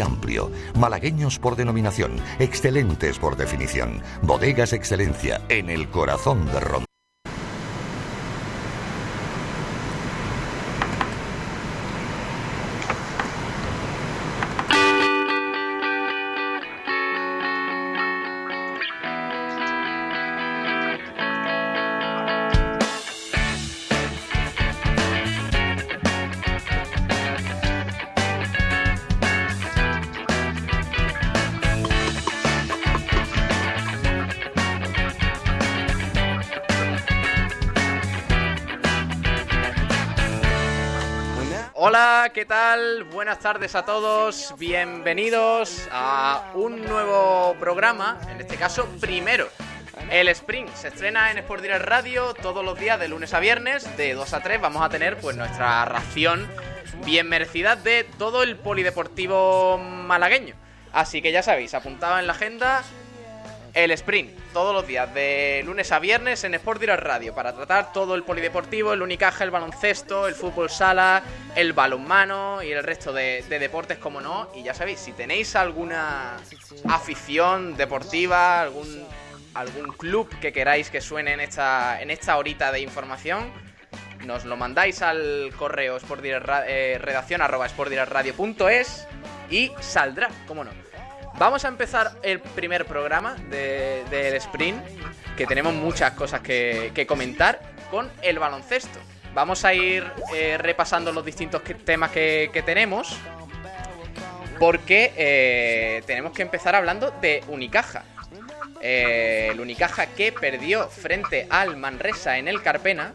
amplio. Malagueños por denominación, excelentes por definición. Bodegas Excelencia en el corazón de Ronda. Buenas tardes a todos, bienvenidos a un nuevo programa, en este caso primero. El Sprint se estrena en Sport Direct Radio todos los días de lunes a viernes, de 2 a 3 vamos a tener pues nuestra ración bien merecida de todo el polideportivo malagueño. Así que ya sabéis, apuntado en la agenda el sprint todos los días de lunes a viernes en Sport Direct Radio para tratar todo el polideportivo, el unicaje, el baloncesto, el fútbol sala, el balonmano y el resto de, de, deportes, como no. Y ya sabéis, si tenéis alguna afición deportiva, algún, algún club que queráis que suene en esta, en esta horita de información, nos lo mandáis al correo eh, y saldrá, como no. Vamos a empezar el primer programa del de, sprint, que tenemos muchas cosas que, comentar, con el baloncesto. Vamos a ir eh, repasando los distintos temas que, que, tenemos, porque eh, tenemos que empezar hablando de Unicaja. Eh, el Unicaja que perdió frente al Manresa en el Carpena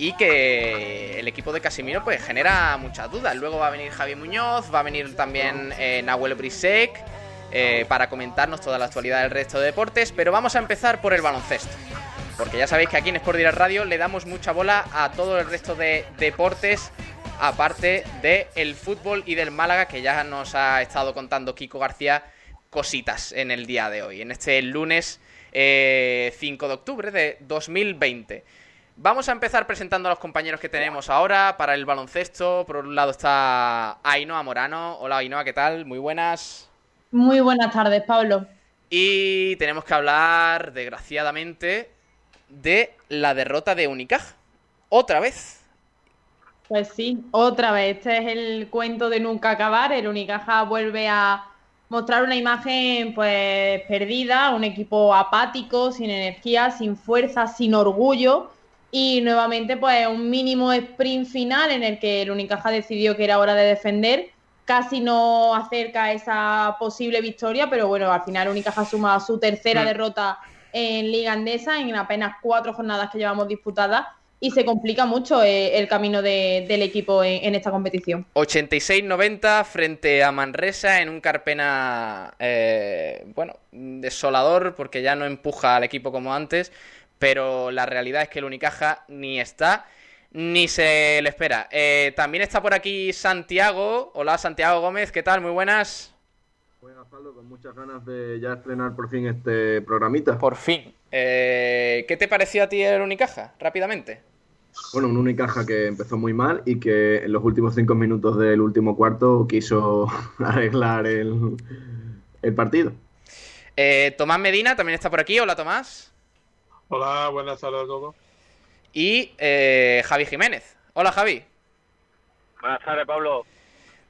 y que el equipo de Casimiro pues genera muchas dudas. Luego va a venir Javi Muñoz, va a venir también eh, Nahuel Brisek eh, para comentarnos toda la actualidad del resto de deportes, pero vamos a empezar por el baloncesto. Porque ya sabéis que aquí en Sport Direct Radio le damos mucha bola a todo el resto de deportes, aparte del el fútbol y del Málaga, que ya nos ha estado contando Kiko García cositas en el día de hoy, en este lunes eh, 5 de octubre de 2020. Vamos a empezar presentando a los compañeros que tenemos ahora para el baloncesto. Por un lado está Ainhoa Morano. Hola Ainhoa, ¿qué tal? Muy buenas. Muy buenas tardes, Pablo. Y tenemos que hablar, desgraciadamente, de la derrota de Unicaja. Otra vez. Pues sí, otra vez. Este es el cuento de nunca acabar. El Unicaja vuelve a mostrar una imagen pues perdida, un equipo apático, sin energía, sin fuerza, sin orgullo y nuevamente, pues un mínimo sprint final en el que el Unicaja decidió que era hora de defender. Casi no acerca esa posible victoria, pero bueno, al final Unicaja suma su tercera mm. derrota en Liga Andesa en apenas cuatro jornadas que llevamos disputadas y se complica mucho eh, el camino de, del equipo en, en, esta competición. 86-90 frente a Manresa en un Carpena, eh, bueno, desolador porque ya no empuja al equipo como antes pero la realidad es que el Unicaja ni está ni se le espera. Eh, también está por aquí Santiago. Hola Santiago Gómez, ¿qué tal? Muy buenas. Buenas, Pablo, con muchas ganas de ya estrenar por fin este programita. Por fin. Eh, ¿Qué te pareció a ti el Unicaja, rápidamente? Bueno, un Unicaja que empezó muy mal y que en los últimos cinco minutos del último cuarto quiso arreglar el, el partido. Eh, Tomás Medina también está por aquí. Hola, Tomás. Hola, buenas tardes a todos. Y eh, Javi Jiménez. Hola, Javi. Buenas tardes, Pablo.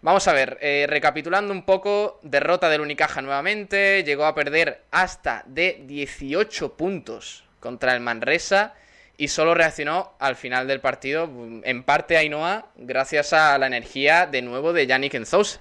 Vamos a ver, eh, recapitulando un poco, derrota del Unicaja nuevamente, llegó a perder hasta de 18 puntos contra el Manresa y solo reaccionó al final del partido, en parte Ainhoa, gracias a la energía de nuevo de Yannick Enzousa.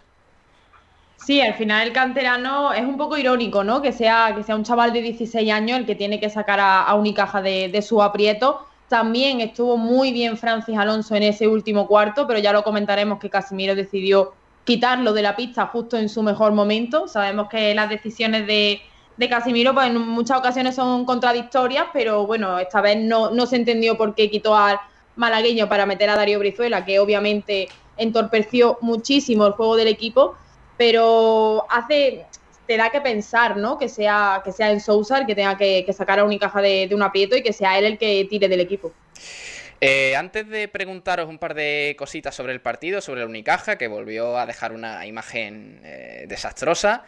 Sí, al final el canterano es un poco irónico, ¿no? Que sea, que sea un chaval de 16 años el que tiene que sacar a, a Unicaja de, su aprieto. También estuvo muy bien Francis Alonso en ese último cuarto, pero ya lo comentaremos que Casimiro decidió quitarlo de la pista justo en su mejor momento. Sabemos que las decisiones de, de Casimiro pues, en muchas ocasiones son contradictorias, pero bueno, esta vez no, no se entendió por qué quitó al malagueño para meter a Darío Brizuela, que obviamente entorpeció muchísimo el juego del equipo pero hace te da que pensar, ¿no? Que sea, que sea en Sousa el que tenga que, sacar a Unicaja de, de un aprieto y que sea él el que tire del equipo. Eh, antes de preguntaros un par de cositas sobre el partido, sobre el Unicaja, que volvió a dejar una imagen eh, desastrosa,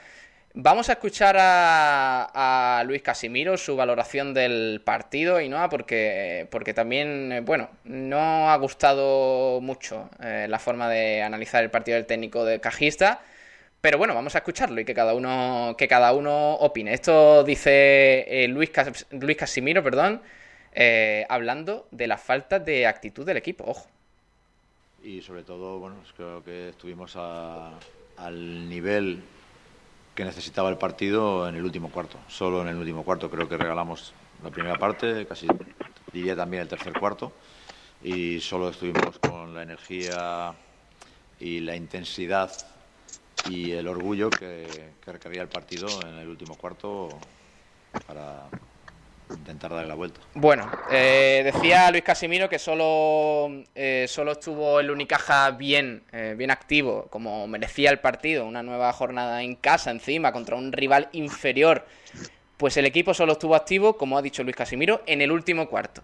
vamos a escuchar a, Luis Casimiro su valoración del partido y no porque, porque también, eh, bueno, no ha gustado mucho la forma de analizar el partido del técnico de cajista. Pero bueno, vamos a escucharlo y que cada uno, que cada uno opine. Esto dice Luis, Luis Casimiro, perdón, eh, hablando de la falta de actitud del equipo, ojo. Y sobre todo, bueno, creo que estuvimos al nivel que necesitaba el partido en el último cuarto. Solo en el último cuarto creo que regalamos la primera parte, casi diría también el tercer cuarto, y solo estuvimos con la energía y la intensidad y el orgullo que, que requería el partido en el último cuarto para, intentar darle la vuelta. Bueno, eh, decía Luis Casimiro que solo, eh, solo estuvo el Unicaja bien, eh, bien activo, como merecía el partido, una nueva jornada en casa encima contra un rival inferior. Pues el equipo solo estuvo activo, como ha dicho Luis Casimiro, en el último cuarto.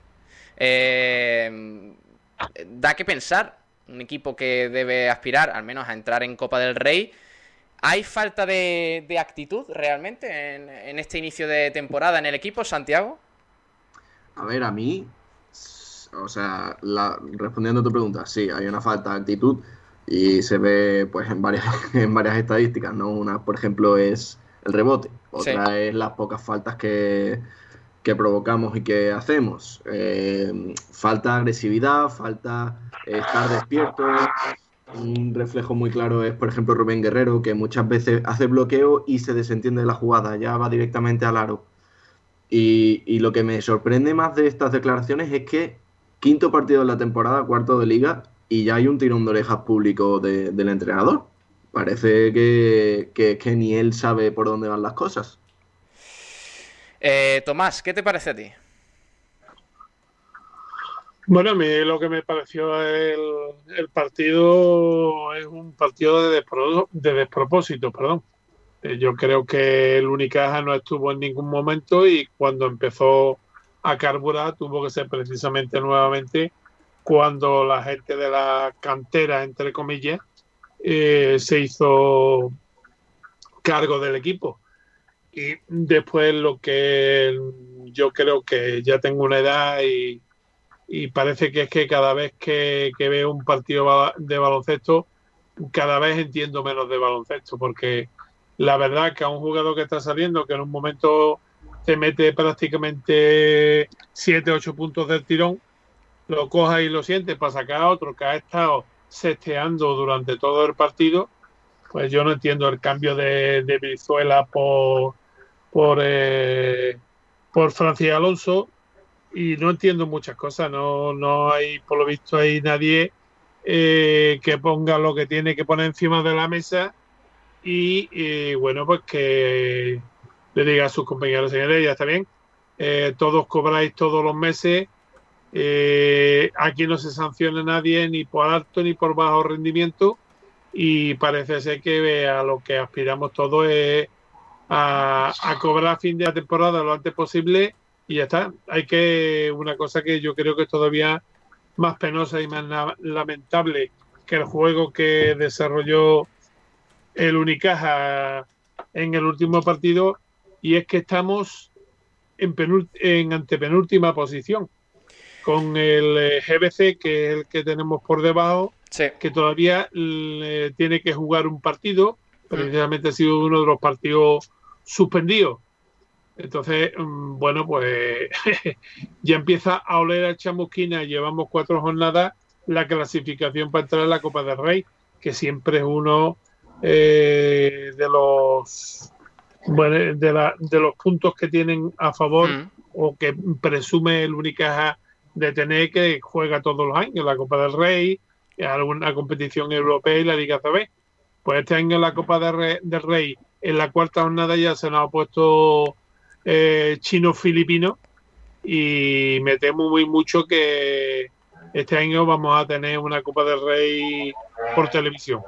da que pensar, un equipo que debe aspirar al menos a entrar en Copa del Rey. ¿Hay falta de, actitud realmente en, este inicio de temporada en el equipo, Santiago? A ver, a mí, o sea, respondiendo a tu pregunta, sí, hay una falta de actitud y se ve pues en varias, en varias estadísticas, ¿no? Una, por ejemplo, es el rebote, otra es las pocas faltas que, provocamos y que hacemos. Eh, falta agresividad, falta estar despierto, un reflejo muy claro es, por ejemplo, Rubén Guerrero, que muchas veces hace bloqueo y se desentiende de la jugada, ya va directamente al aro. Y, lo que me sorprende más de estas declaraciones es que quinto partido de la temporada, cuarto de liga, y ya hay un tirón de orejas público del entrenador. Parece que, que, ni él sabe por dónde van las cosas. Eh, Tomás, ¿qué te parece a ti? Bueno, a mí lo que me pareció el, partido es un partido de, de despropósito, perdón. Eh, yo creo que el Unicaja no estuvo en ningún momento y cuando empezó a carburar tuvo que ser precisamente nuevamente cuando la gente de la cantera, entre comillas, eh, se hizo cargo del equipo. Y después lo que yo creo que ya tengo una edad y y parece que es que cada vez que, veo un partido de baloncesto, cada vez entiendo menos de baloncesto, porque la verdad que a un jugador que está saliendo, que en un momento te mete prácticamente 7, 8 puntos del tirón, lo coja y lo siente para sacar a otro que ha estado sesteando durante todo el partido, pues yo no entiendo el cambio de, de Brizuela por, por, eh, por Francis Alonso y no entiendo muchas cosas. No, no hay, por lo visto, hay nadie eh, que ponga lo que tiene que poner encima de la mesa y eh, bueno, pues que le diga a sus compañeros, señores, ya está bien, eh, todos cobráis todos los meses, aquí no se sanciona nadie ni por alto ni por bajo rendimiento y parece ser que a lo que aspiramos todos es a, a cobrar a fin de la temporada lo antes posible y ya está. Hay que, una cosa que yo creo que es todavía más penosa y más lamentable que el juego que desarrolló el Unicaja en el último partido, y es que estamos en, en antepenúltima posición con el eh, GBC, que es el que tenemos por debajo, que todavía tiene que jugar un partido, precisamente ha sido uno de los partidos suspendidos entonces, mm, bueno, pues ya empieza a oler a chamusquina. Llevamos cuatro jornadas la clasificación para entrar a la Copa del Rey, que siempre es uno eh, de los bueno, de, la, de, los puntos que tienen a favor mm. o que presume el Unicaja de tener que juega todos los años la Copa del Rey, alguna competición europea y la Liga CB. Pues este año la Copa del Rey en la cuarta jornada ya se nos ha puesto eh, chino-filipino y me temo muy mucho que este año vamos a tener una Copa del Rey por televisión.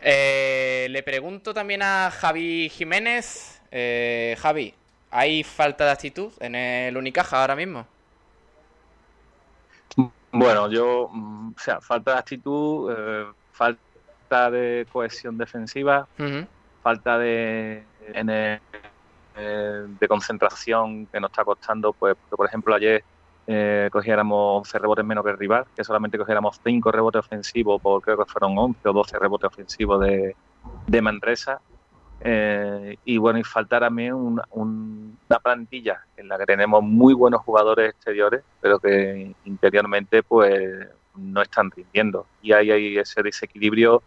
Eh, le pregunto también a Javi Jiménez. Eh, Javi, ¿hay falta de actitud en el Unicaja ahora mismo? Bueno, yo, mm, o sea, falta de actitud, eh, falta de cohesión defensiva, falta de, eh, de concentración que nos está costando, pues, por ejemplo, ayer eh, cogiéramos 11 rebotes menos que el rival, que solamente cogiéramos 5 rebotes ofensivos por creo que fueron 11 o 12 rebotes ofensivos de, de Manresa. Eh, y bueno, y falta también una, una plantilla en la que tenemos muy buenos jugadores exteriores, pero que interiormente pues no están rindiendo. Y ahí hay ese desequilibrio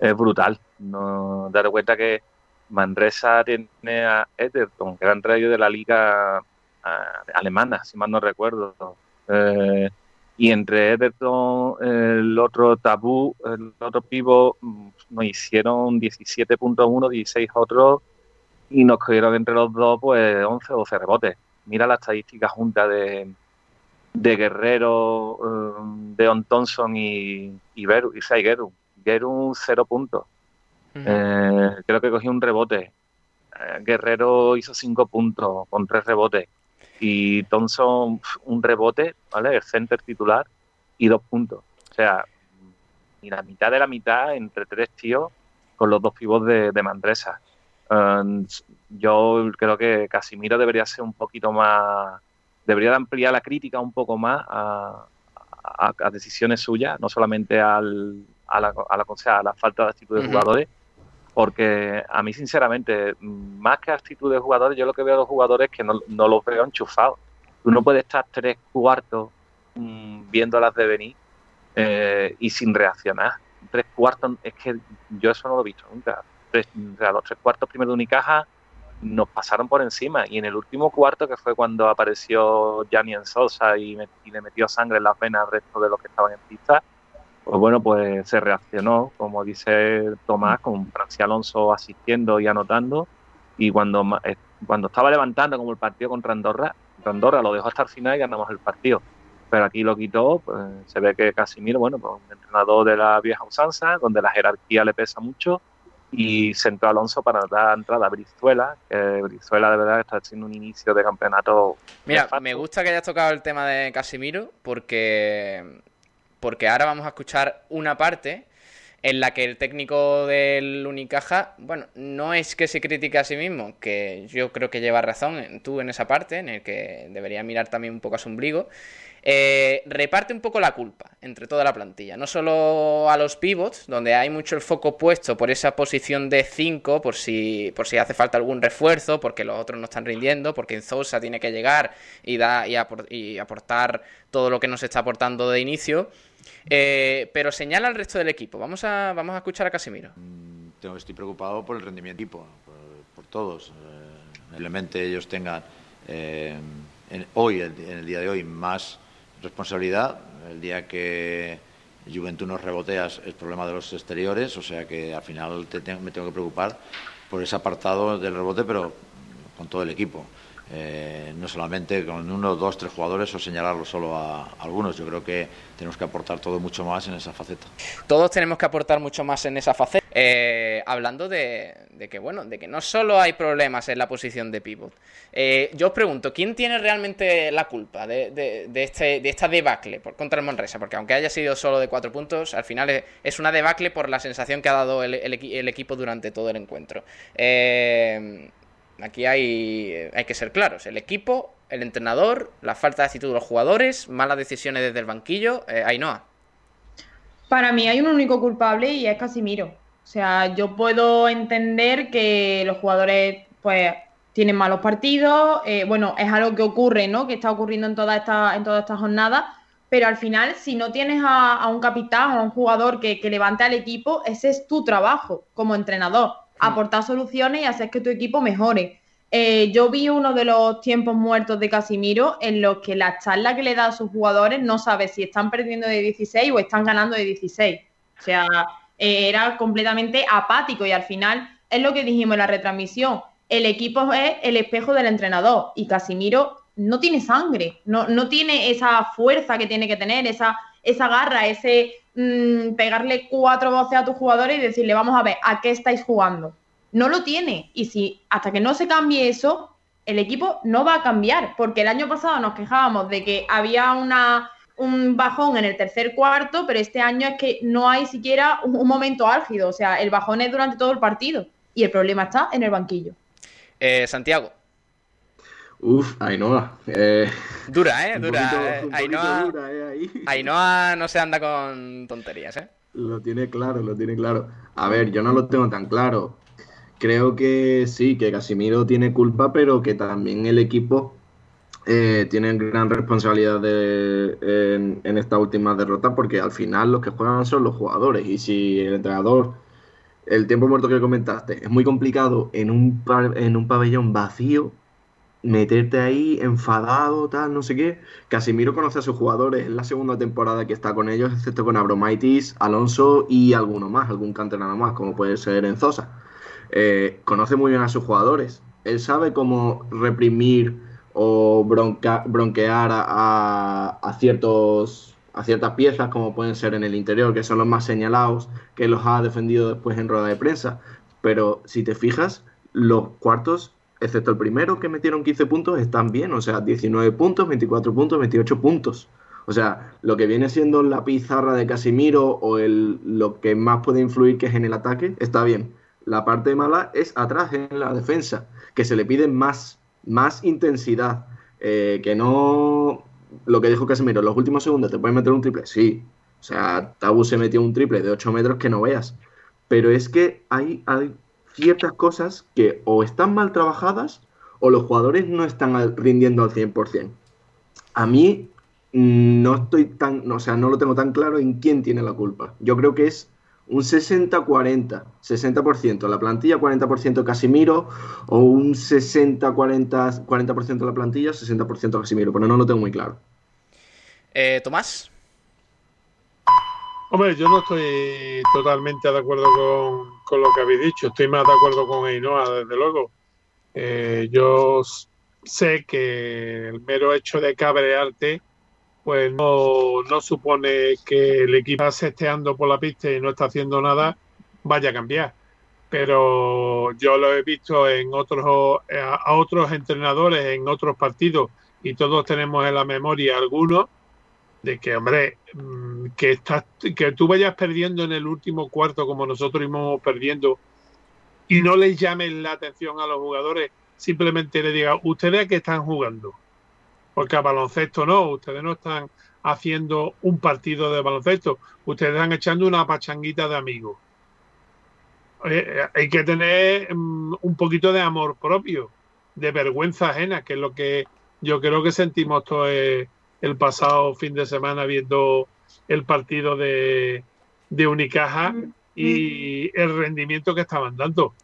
es brutal. No dar cuenta que Manresa tiene a Etherton, que han de la liga alemana, si mal no recuerdo. Eh, y entre Ederton, el otro Tabú, el otro Pivo, mm, nos hicieron 17.1, 16 otros y nos cogieron entre los dos pues 11 o 12 rebotes. Mira la estadística junta de, de Guerrero, um, de On Thompson y, y, Beru, y Geru. Geru, cero puntos. Eh, creo que cogió un rebote. Eh, Guerrero hizo cinco puntos con tres rebotes y Thompson un rebote, ¿vale? El center titular y dos puntos. O sea, y la mitad de la mitad entre tres tíos con los dos pibos de, de Mandresa. Um, yo creo que Casimiro debería ser un poquito más, debería ampliar la crítica un poco más a, a, decisiones suyas, no solamente al, a, la, a, la, a la falta de actitud de jugadores, porque a mí sinceramente, más que actitud de jugadores, yo lo que veo a los jugadores es que no, los veo enchufados. Tú no puedes estar tres cuartos mmm, viéndolas de venir eh, y sin reaccionar. Tres cuartos, es que yo eso no lo he visto nunca. Tres, los tres cuartos primero de Unicaja nos pasaron por encima y en el último cuarto, que fue cuando apareció Gianni en Sosa y, me, y le metió sangre en las venas al resto de los que estaban en pista, pues bueno, pues se reaccionó, como dice Tomás, con Francia Alonso asistiendo y anotando. Y cuando, eh, cuando estaba levantando como el partido contra Andorra, Andorra lo dejó hasta el final y ganamos el partido. Pero aquí lo quitó, pues se ve que Casimiro, bueno, pues un entrenador de la vieja usanza, donde la jerarquía le pesa mucho, y sentó a Alonso para dar entrada a Brizuela, que Brizuela de verdad está haciendo un inicio de campeonato. Mira, me gusta que hayas tocado el tema de Casimiro, porque porque ahora vamos a escuchar una parte en la que el técnico del Unicaja, bueno, no es que se critique a sí mismo, que yo creo que lleva razón tú en esa parte, en el que debería mirar también un poco a su ombligo, eh, reparte un poco la culpa entre toda la plantilla. No solo a los pivots, donde hay mucho el foco puesto por esa posición de 5, por si, por si hace falta algún refuerzo, porque los otros no están rindiendo, porque Enzosa tiene que llegar y, da, y, aport y aportar todo lo que nos está aportando de inicio eh, pero señala al resto del equipo. Vamos a, vamos a escuchar a Casimiro. Mm, estoy preocupado por el rendimiento del equipo, por, todos. Eh, ellos tengan eh, hoy, en el día de hoy, más responsabilidad. El día que Juventud nos rebotea es problema de los exteriores, o sea que al final te, me tengo que preocupar por ese apartado del rebote, pero con todo el equipo. Eh, no solamente con uno, dos, tres jugadores o señalarlo solo a, algunos. Yo creo que tenemos que aportar todo mucho más en esa faceta. Todos tenemos que aportar mucho más en esa faceta. Eh, hablando de, que bueno, de que no solo hay problemas en la posición de pivot. Eh, yo os pregunto, ¿quién tiene realmente la culpa de, este, de esta debacle contra el Monresa? Porque aunque haya sido solo de cuatro puntos, al final es, una debacle por la sensación que ha dado el, el, el equipo durante todo el encuentro. Eh, Aquí hay, hay que ser claros. El equipo, el entrenador, la falta de actitud de los jugadores, malas decisiones desde el banquillo. Eh, Ainhoa. Para mí hay un único culpable y es Casimiro. O sea, yo puedo entender que los jugadores pues tienen malos partidos. Eh, bueno, es algo que ocurre, ¿no? Que está ocurriendo en toda esta, en toda esta jornada. Pero al final, si no tienes a, a un capitán, a un jugador que, que levante al equipo, ese es tu trabajo como entrenador aportar soluciones y hacer que tu equipo mejore. Eh, yo vi uno de los tiempos muertos de Casimiro en los que la charla que le da a sus jugadores no sabe si están perdiendo de 16 o están ganando de 16. O sea, eh, era completamente apático y al final es lo que dijimos en la retransmisión. El equipo es el espejo del entrenador y Casimiro no tiene sangre, no, no tiene esa fuerza que tiene que tener, esa, esa garra, ese mmm, pegarle cuatro voces a tus jugadores y decirle, vamos a ver, ¿a qué estáis jugando? No lo tiene. Y si hasta que no se cambie eso, el equipo no va a cambiar. Porque el año pasado nos quejábamos de que había una, un bajón en el tercer cuarto, pero este año es que no hay siquiera un, momento álgido. O sea, el bajón es durante todo el partido y el problema está en el banquillo. Eh, Santiago. Uf, Ainhoa. Eh, dura, ¿eh? Dura. eh. Ainhoa, eh, Ainhoa no se anda con tonterías, ¿eh? Lo tiene claro, lo tiene claro. A ver, yo no lo tengo tan claro. Creo que sí, que Casimiro tiene culpa, pero que también el equipo eh, tiene gran responsabilidad en, en, esta última derrota, porque al final los que juegan son los jugadores. Y si el entrenador, el tiempo muerto que comentaste, es muy complicado en un, en un pabellón vacío, meterte ahí enfadado, tal, no sé qué. Casimiro conoce a sus jugadores, es la segunda temporada que está con ellos, excepto con Abromaitis, Alonso y alguno más, algún canterano más, como puede ser Enzosa. Eh, conoce muy bien a sus jugadores. Él sabe cómo reprimir o bronquear a, ciertos, a ciertas piezas, como pueden ser en el interior, que son los más señalados, que los ha defendido después en rueda de prensa. Pero si te fijas, los cuartos excepto el primero que metieron 15 puntos, están bien, o sea, 19 puntos, 24 puntos, 28 puntos. O sea, lo que viene siendo la pizarra de Casimiro o el, lo que más puede influir que es en el ataque, está bien. La parte mala es atrás en la defensa, que se le pide más, más intensidad, eh, que no... Lo que dijo Casimiro, los últimos segundos te pueden meter un triple, sí. O sea, Tabu se metió un triple de 8 metros que no veas. Pero es que hay, hay ciertas cosas que o están mal trabajadas o los jugadores no están rindiendo al 100%. A mí mm, no estoy tan, o sea, no lo tengo tan claro en quién tiene la culpa. Yo creo que es un 60-40, 60%, la plantilla, 40% Casimiro, o un 60-40, 40%, la plantilla, 60% Casimiro, pero no lo tengo muy claro. Eh, Tomás. Hombre, yo no estoy totalmente de acuerdo con, lo que habéis dicho. Estoy más de acuerdo con Ainhoa, desde luego. Eh, yo sé que el mero hecho de cabrearte, pues no, no supone que el equipo sesteando por la pista y no está haciendo nada, vaya a cambiar. Pero yo lo he visto en otros, a otros entrenadores, en otros partidos, y todos tenemos en la memoria algunos de que, hombre, mm, que, estás, que tú vayas perdiendo en el último cuarto como nosotros íbamos perdiendo y no les llames la atención a los jugadores, simplemente le diga, ustedes a qué están jugando. Porque a baloncesto no, ustedes no están haciendo un partido de baloncesto, ustedes están echando una pachanguita de amigos. Eh, hay que tener mm, un poquito de amor propio, de vergüenza ajena, que es lo que yo creo que sentimos todos el pasado fin de semana viendo el partido de, de Unicaja y el rendimiento que estaban dando.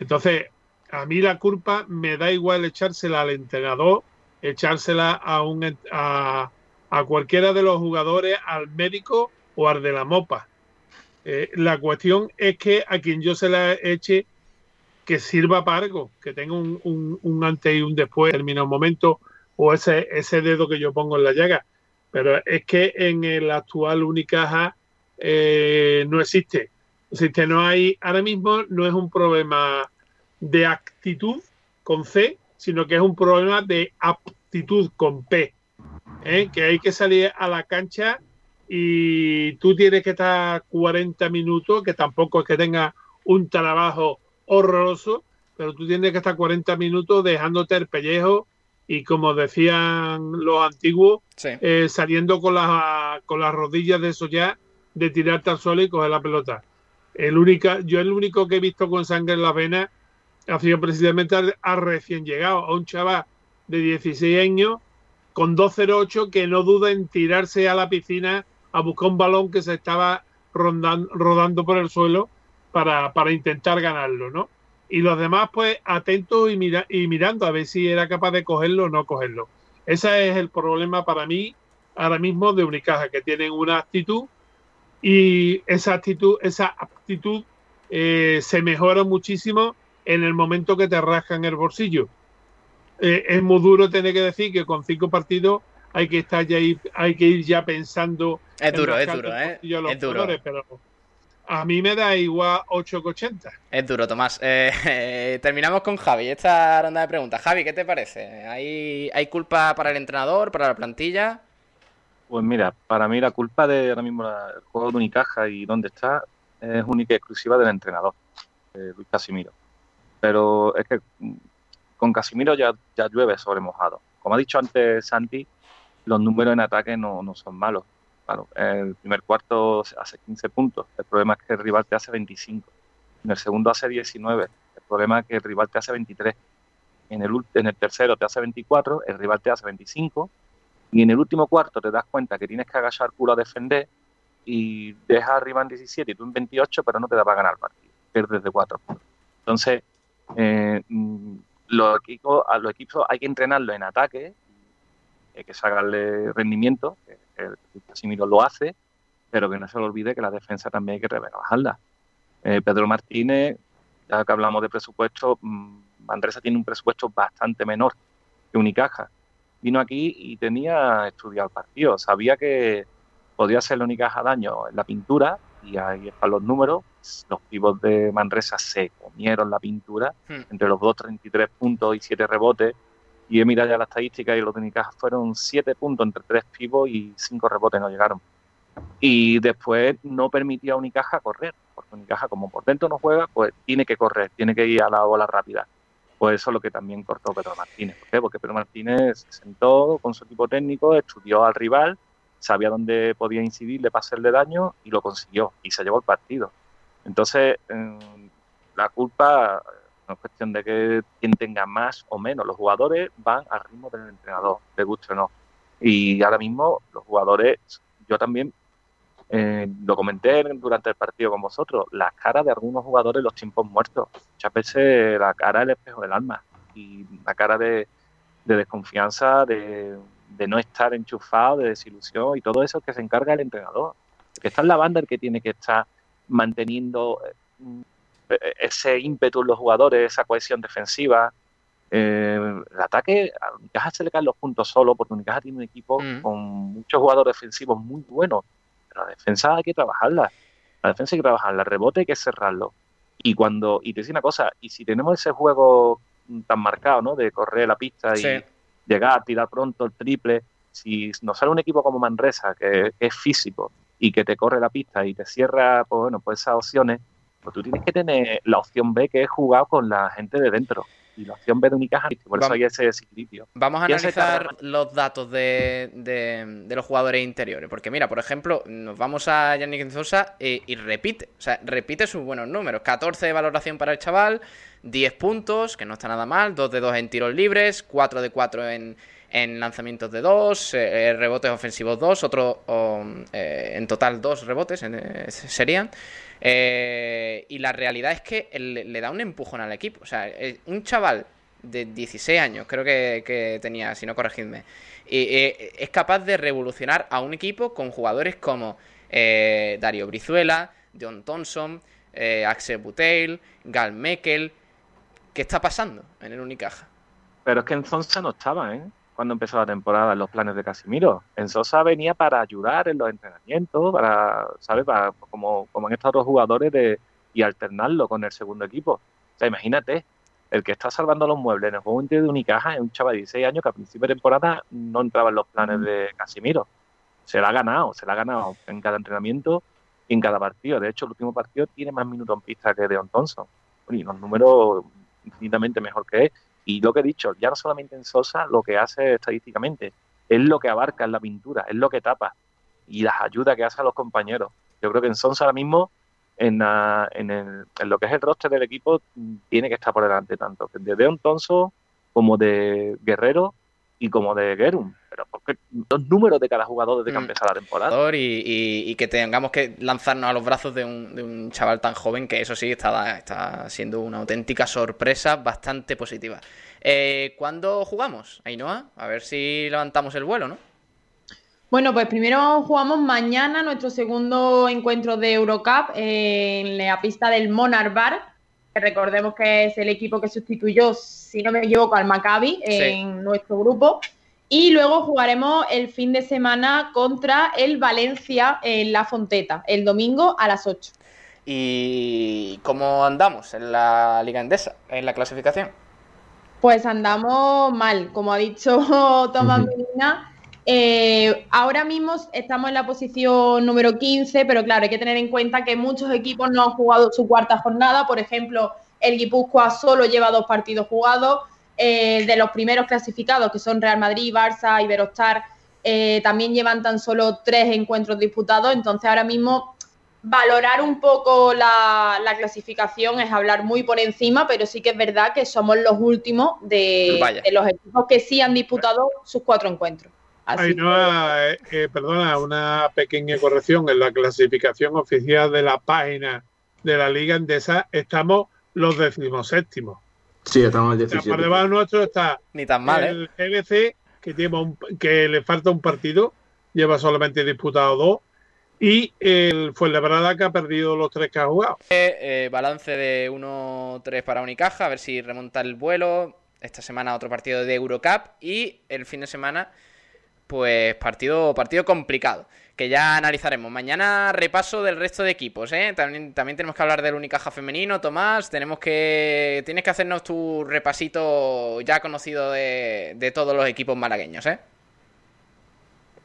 Entonces, a mí la culpa me da igual echársela al entrenador, echársela a, un, a, a cualquiera de los jugadores, al médico o al de la mopa. Eh, la cuestión es que a quien yo se la eche, que sirva para algo, que tenga un, un, un antes y un después, termina un momento o ese, ese dedo que yo pongo en la llaga. Pero es que en el actual Unicaja eh, no existe. existe. No hay, ahora mismo no es un problema de actitud con C, sino que es un problema de aptitud con P. ¿eh? Que hay que salir a la cancha y tú tienes que estar 40 minutos, que tampoco es que tenga un trabajo horroroso, pero tú tienes que estar 40 minutos dejándote el pellejo y como decían los antiguos, eh, saliendo con, con las rodillas de eso ya, de tirarte al suelo y coger la pelota. El única, yo el único que he visto con sangre en las venas ha sido precisamente a, recién llegado, a un chaval de 16 años con 2.08 que no duda en tirarse a la piscina a buscar un balón que se estaba rodando por el suelo para, para intentar ganarlo, ¿no? Y los demás pues atentos y, mira, y mirando a ver si era capaz de cogerlo o no cogerlo. Ese es el problema para mí ahora mismo de Unicaja, que tienen una actitud y esa actitud, esa actitud eh, se mejora muchísimo en el momento que te rascan el bolsillo. Eh, es muy duro tener que decir que con cinco partidos hay que estar ya hay que ir ya pensando. Es duro, es duro, ¿eh? Es duro. pero a mí me da igual 8,80. Es duro, Tomás. Eh, terminamos con Javi, esta ronda de preguntas. Javi, ¿qué te parece? ¿Hay, ¿Hay culpa para el entrenador, para la plantilla? Pues mira, para mí la culpa de ahora mismo el juego de Unicaja y dónde está es única y exclusiva del entrenador, Luis Casimiro. Pero es que con Casimiro ya, ya llueve sobre mojado. Como ha dicho antes Santi, los números en ataque no, no son malos. Claro, el primer cuarto hace 15 puntos, el problema es que el rival te hace 25. En el segundo hace 19, el problema es que el rival te hace 23. En el, en el tercero te hace 24, el rival te hace 25. Y en el último cuarto te das cuenta que tienes que agachar culo a defender y dejas arriba en 17 y tú en 28, pero no te da para ganar el partido. Pierdes de 4 Entonces, eh, mm, los equipos, los equipos hay que entrenarlo en ataque, hay que sacarle rendimiento, el Casimiro lo hace, pero que no se le olvide que la defensa también hay que rebajarla. Eh, Pedro Martínez, ya que hablamos de presupuesto, mm, Andresa tiene un presupuesto bastante menor que Unicaja. Vino aquí y tenía estudiado el partido, sabía que podía hacerle Unicaja daño en la pintura y ahí están los números. Los pibos de Manresa se comieron la pintura hmm. entre los dos 33 puntos y 7 rebotes. Y he mirado ya la estadística y los de Unicaja fueron 7 puntos entre 3 pibos y 5 rebotes no llegaron. Y después no permitía a Unicaja correr, porque Unicaja como por dentro no juega, pues tiene que correr, tiene que ir a la bola rápida. Pues eso es lo que también cortó Pedro Martínez. ¿Por qué? Porque Pedro Martínez se sentó con su equipo técnico, estudió al rival sabía dónde podía incidirle para hacerle daño y lo consiguió y se llevó el partido. Entonces, em, la culpa no es cuestión de que quien tenga más o menos. Los jugadores van al ritmo del entrenador, de gusto o no. Y ahora mismo los jugadores, yo también eh, lo comenté durante el partido con vosotros, las caras de algunos jugadores los tiempos muertos. Muchas veces la cara es el espejo del alma y la cara de desconfianza, de, de no estar enchufado, de desilusión y todo eso que se encarga el entrenador. Que está en la banda el que tiene que estar manteniendo eh, ese ímpetu en los jugadores, esa cohesión defensiva. Eh, el ataque, a Unicaja se le caen los puntos solo, porque Unicaja tiene un equipo mm. con muchos jugadores defensivos muy buenos. Pero la defensa hay que trabajarla. La defensa hay que trabajarla, el rebote hay que cerrarlo. Y cuando, y te dice una cosa, y si tenemos ese juego tan marcado, ¿no? De correr la pista y, llegar, tirar pronto el triple. Si nos sale un equipo como Manresa, que, es físico y que te corre la pista y te cierra, pues bueno, pues esas opciones, pues tú tienes que tener la opción B, que es jugar con la gente de dentro y la opción B de Unicaja, por eso hay ese desequilibrio. Vamos a analizar los datos de, de, los jugadores interiores, porque mira, por ejemplo, nos vamos a Yannick Enzosa y, y, repite, o sea, repite sus buenos números, 14 de valoración para el chaval, 10 puntos, que no está nada mal, 2 de 2 en tiros libres, 4 de 4 en, lanzamientos de 2, eh, eh, rebotes ofensivos 2, otro eh, en total 2 rebotes serían. Y la realidad es que le, da un empujón al equipo. O sea, un chaval de 16 años, creo que, tenía, si no corregidme, es capaz de revolucionar a un equipo con jugadores como Dario Brizuela, John Thompson, Axel Buteil, Gal Mekel, ¿Qué está pasando en el Unicaja? Pero es que en Zonsa no estaba, ¿eh? Cuando empezó la temporada en los planes de Casimiro. En Sosa venía para ayudar en los entrenamientos, para, ¿sabes? Para, como, como en estos otros jugadores de, y alternarlo con el segundo equipo. O sea, imagínate, el que está salvando los muebles en el juego de Unicaja es un chaval de 16 años que a principio de temporada no entraba en los planes de Casimiro. Se la ha ganado, se la ha ganado en cada entrenamiento y en cada partido. De hecho, el último partido tiene más minutos en pista que Deon Thompson. Y los números infinitamente mejor que es. Y lo que he dicho, ya no solamente en Sosa, lo que hace estadísticamente, es lo que abarca en la pintura, es lo que tapa y las ayudas que hace a los compañeros. Yo creo que en Sosa ahora mismo, en, en, lo que es el roster del equipo, tiene que estar por delante tanto de Deon Thompson como de Guerrero y como de Gerum. Pero porque los números de cada jugador desde que mm. empezó la temporada. Y, y, que tengamos que lanzarnos a los brazos de un, de un chaval tan joven que eso sí está, está siendo una auténtica sorpresa bastante positiva. Eh, ¿Cuándo jugamos, Ainhoa? A ver si levantamos el vuelo, ¿no? Bueno, pues primero jugamos mañana nuestro segundo encuentro de Eurocup en la pista del Monarch Bar, que recordemos que es el equipo que sustituyó, si no me equivoco, al Maccabi en nuestro grupo. Y luego jugaremos el fin de semana contra el Valencia en La Fonteta, el domingo a las 8. ¿Y cómo andamos en la Liga Endesa, en la clasificación? Pues andamos mal, como ha dicho Tomás Medina. Eh, ahora mismo estamos en la posición número 15, pero claro, hay que tener en cuenta que muchos equipos no han jugado su cuarta jornada. Por ejemplo, el Guipúzcoa solo lleva dos partidos jugados. Eh, de los primeros clasificados, que son Real Madrid, Barça, Iberostar, eh, también llevan tan solo tres encuentros disputados. Entonces, ahora mismo valorar un poco la, clasificación es hablar muy por encima, pero sí que es verdad que somos los últimos de, los equipos que sí han disputado sus cuatro encuentros. Ay, no, eh, eh, perdona, una pequeña corrección. En la clasificación oficial de la página de la Liga Endesa estamos los decimoséptimos. Sí, estamos en el 17. Por debajo nuestro está Ni tan mal, el ¿eh? que, le falta un partido, lleva solamente disputado dos y el Fuenlabrada que ha perdido los tres que ha jugado. Eh, eh, balance de 1-3 para Unicaja, a ver si remonta el vuelo. Esta semana otro partido de Eurocup y el fin de semana, pues partido, partido complicado, que ya analizaremos. Mañana repaso del resto de equipos, ¿eh? También, también tenemos que hablar del Unicaja femenino, Tomás. Tenemos que. Tienes que hacernos tu repasito ya conocido de, de todos los equipos malagueños, ¿eh?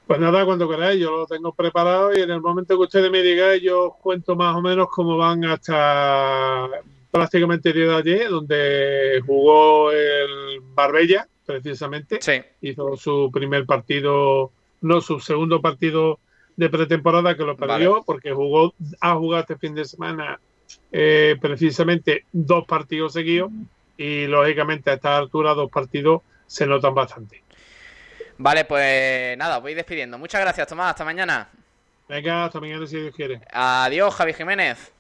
Pues nada, cuando queráis, yo lo tengo preparado y en el momento que ustedes me digan, yo os cuento más o menos cómo van hasta prácticamente el día de ayer, donde jugó el Barbella, precisamente. Sí. Hizo su primer partido, no, su segundo partido de pretemporada que lo perdió, porque jugó, ha jugado este fin de semana eh, precisamente dos partidos seguidos y lógicamente a esta altura dos partidos se notan bastante. Vale, pues nada, voy despidiendo. Muchas gracias, Tomás. Hasta mañana. Venga, hasta mañana si Dios quiere. Adiós, Javi Jiménez.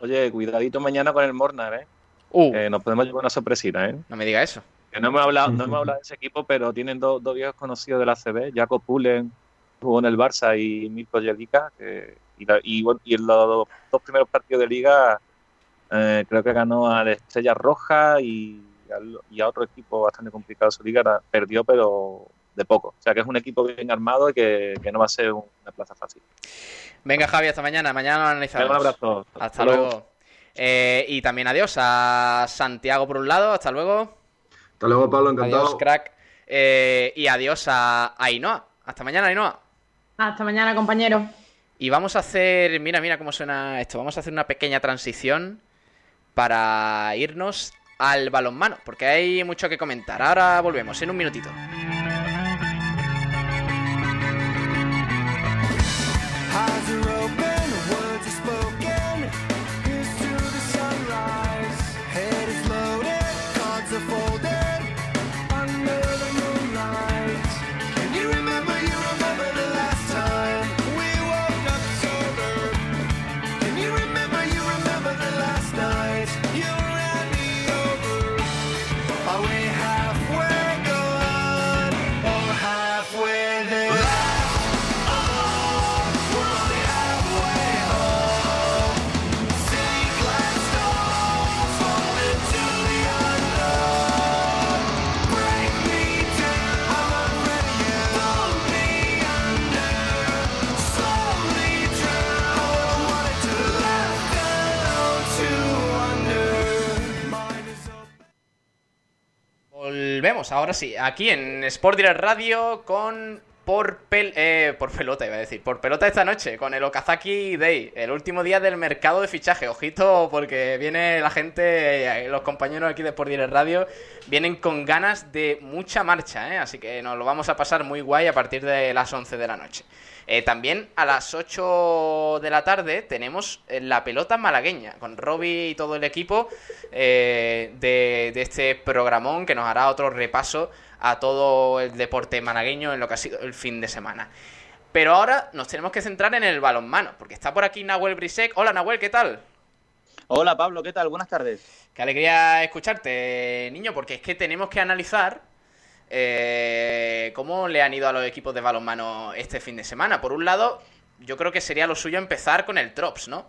Oye, cuidadito mañana con el Mornar, ¿eh? Uh. nos podemos llevar una sorpresita, ¿eh? No me diga eso. Que no hemos hablado, no hemos hablado de ese equipo, pero tienen dos, viejos conocidos de la CB, Jacob Pullen, jugó en el Barça, y Mirko Jelica, que, y, y, en los dos primeros partidos de liga eh, creo que ganó a la Estrella Roja y, y a otro equipo bastante complicado de su liga, perdió, pero de poco. O sea que es un equipo bien armado y que, no va a ser una plaza fácil. Venga, Javi, hasta mañana. Mañana lo analizamos. Un abrazo. Hasta, luego. Eh, y también adiós a Santiago por un lado. Hasta luego. Hasta luego, Pablo. Encantado. Adiós, crack. Eh, y adiós a Ainhoa. Hasta mañana, Ainhoa. Hasta mañana, compañero. Y vamos a hacer, mira, mira cómo suena esto. Vamos a hacer una pequeña transición para irnos al balonmano, porque hay mucho que comentar. Ahora volvemos en un minutito. Ahora sí, aquí en Sport Direct Radio con por, eh, por pelota, iba a decir, por pelota esta noche, con el Okazaki Day, el último día del mercado de fichaje. Ojito, porque viene la gente, eh, los compañeros aquí de Sport Direct Radio, vienen con ganas de mucha marcha, ¿eh? así que nos lo vamos a pasar muy guay a partir de las 11 de la noche. Eh, también a las 8 de la tarde tenemos la pelota malagueña, con Robbie y todo el equipo eh, de, este programón que nos hará otro repaso a todo el deporte malagueño en lo que ha sido el fin de semana. Pero ahora nos tenemos que centrar en el balonmano, porque está por aquí Nahuel Brisek. Hola Nahuel, ¿qué tal? Hola Pablo, ¿qué tal? Buenas tardes. Qué alegría escucharte, niño, porque es que tenemos que analizar eh, ¿Cómo le han ido a los equipos de balonmano este fin de semana? Por un lado, yo creo que sería lo suyo empezar con el Trops, ¿no?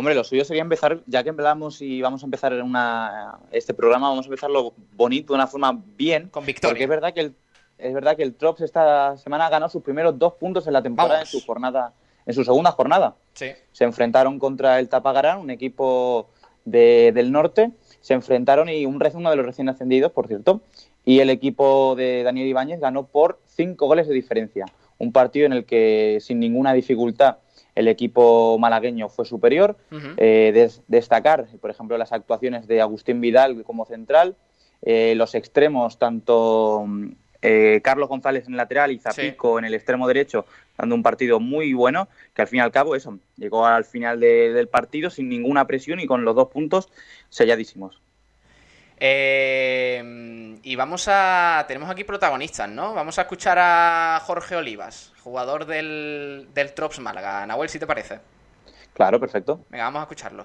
Hombre, lo suyo sería empezar, ya que hablamos y vamos a empezar una, este programa, vamos a empezarlo bonito, de una forma bien. Con victoria. Porque es verdad que el, es verdad que el Trops esta semana ganó sus primeros dos puntos en la temporada en su jornada, en su segunda jornada. Sí. Se enfrentaron contra el Tapagarán, un equipo del norte, se enfrentaron y un uno de los recién ascendidos, por cierto, y el equipo de Daniel Ibáñez ganó por cinco goles de diferencia. Un partido en el que sin ninguna dificultad el equipo malagueño fue superior. Eh, destacar, por ejemplo, las actuaciones de Agustín Vidal como central, eh, los extremos, tanto eh, Carlos González en lateral y Zapico en el extremo derecho, dando un partido muy bueno, que al fin y al cabo, eso, llegó al final del partido sin ninguna presión y con los dos puntos selladísimos. Eh, y vamos a. Tenemos aquí protagonistas, ¿no? Vamos a escuchar a Jorge Olivas, jugador del, del Trops Málaga. Nahuel, si te parece. Claro, perfecto. Venga, vamos a escucharlo.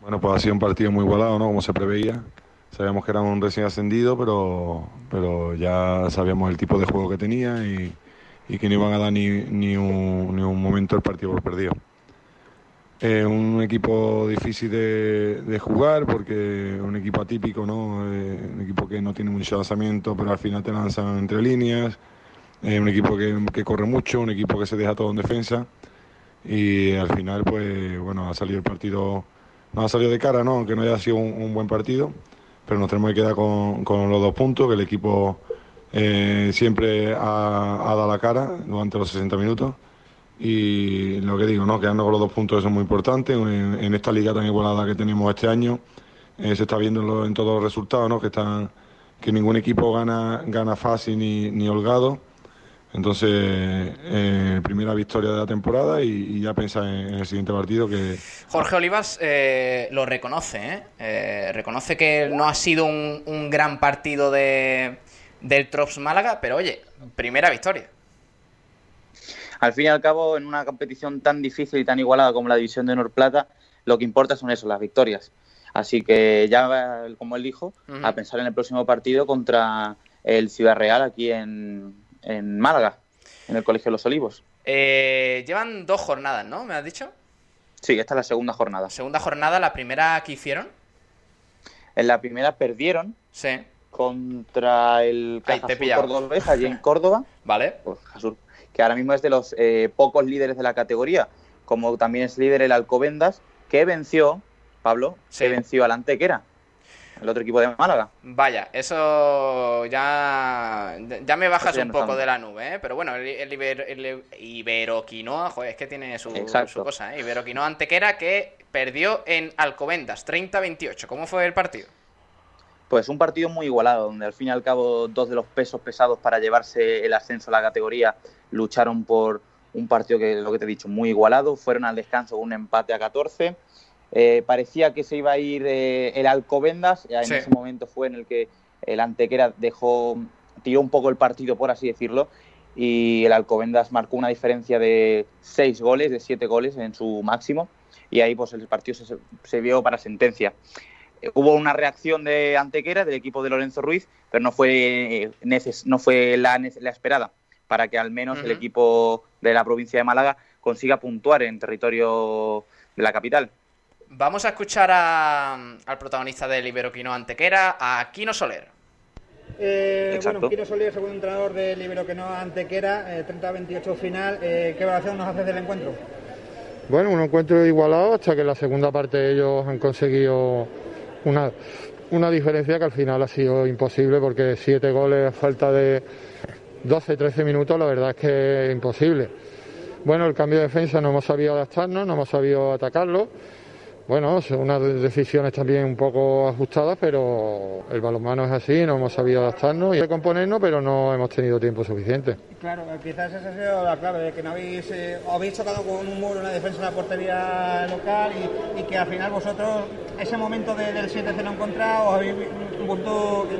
Bueno, pues ha sido un partido muy igualado, ¿no? Como se preveía. Sabíamos que era un recién ascendido, pero, pero ya sabíamos el tipo de juego que tenía y, que no iban a dar ni, ni, un, ni un momento el partido por perdido. Un equipo difícil de, jugar porque un equipo atípico, ¿no? un equipo que no tiene mucho lanzamiento, pero al final te lanzan entre líneas. Un equipo que, corre mucho, un equipo que se deja todo en defensa. Y al final, pues bueno, ha salido el partido, no ha salido de cara, ¿no? Aunque no haya sido un buen partido pero nos tenemos que quedar con, los dos puntos, que el equipo eh, siempre ha, dado la cara durante los 60 minutos. Y lo que digo, ¿no? quedarnos con los dos puntos eso es muy importante. En, esta liga tan igualada que tenemos este año, eh, se está viendo en todos los resultados, ¿no? que, están, que ningún equipo gana, gana fácil ni, ni holgado entonces, eh, primera victoria de la temporada y, ya pensar en, el siguiente partido que... Jorge Olivas eh, lo reconoce, ¿eh? Reconoce que no ha sido un, gran partido de, del Trops Málaga, pero oye, primera victoria. Al fin y al cabo, en una competición tan difícil y tan igualada como la división de Norplata, lo que importa son eso, las victorias. Así que ya, como él dijo, a pensar en el próximo partido contra el Ciudad Real aquí en, en Málaga, en el Colegio de los Olivos. Eh, llevan dos jornadas, ¿no? ¿Me has dicho? Sí, esta es la segunda jornada. Segunda jornada, la primera que hicieron. En la primera perdieron. Sí. Contra el Cordobés, allí en Córdoba. vale. Pues, que ahora mismo es de los eh, pocos líderes de la categoría. Como también es líder el Alcobendas, que venció, Pablo, se venció al Antequera el otro equipo de Málaga. Vaya, eso ya, ya me bajas un poco de la nube, ¿eh? pero bueno, el, el, Iberoquinoa, joder, es que tiene su, cosa, ¿eh? Iberoquinoa Antequera que perdió en Alcobendas, 30-28. ¿Cómo fue el partido? Pues un partido muy igualado, donde al fin y al cabo dos de los pesos pesados para llevarse el ascenso a la categoría lucharon por un partido que, lo que te he dicho, muy igualado. Fueron al descanso con un empate a 14 eh, parecía que se iba a ir eh, el Alcobendas, en ese momento fue en el que el Antequera dejó, tiró un poco el partido, por así decirlo, y el Alcobendas marcó una diferencia de seis goles, de siete goles en su máximo, y ahí pues el partido se, vio para sentencia. Eh, hubo una reacción de Antequera, del equipo de Lorenzo Ruiz, pero no fue, no fue la, esperada para que al menos el equipo de la provincia de Málaga consiga puntuar en territorio de la capital. Vamos a escuchar al protagonista del Iberoquino Antequera, a Quino Soler. Eh, bueno, Quino Soler, segundo entrenador del Iberoquino Antequera, eh, 30-28 final. Eh, ¿Qué evaluación nos hace del encuentro? Bueno, un encuentro igualado hasta que en la segunda parte ellos han conseguido una, una diferencia que al final ha sido imposible porque siete goles a falta de 12-13 minutos, la verdad es que es imposible. Bueno, el cambio de defensa no hemos sabido adaptarnos, no hemos sabido atacarlo bueno, son unas decisiones también un poco ajustadas, pero el balonmano es así, no hemos sabido adaptarnos y recomponernos, pero no hemos tenido tiempo suficiente. Claro, quizás esa ha sido la clave, de que no habéis, eh, habéis chocado con un muro en la defensa de la portería local y, que al final vosotros, ese momento del 7-0 encontrado, habéis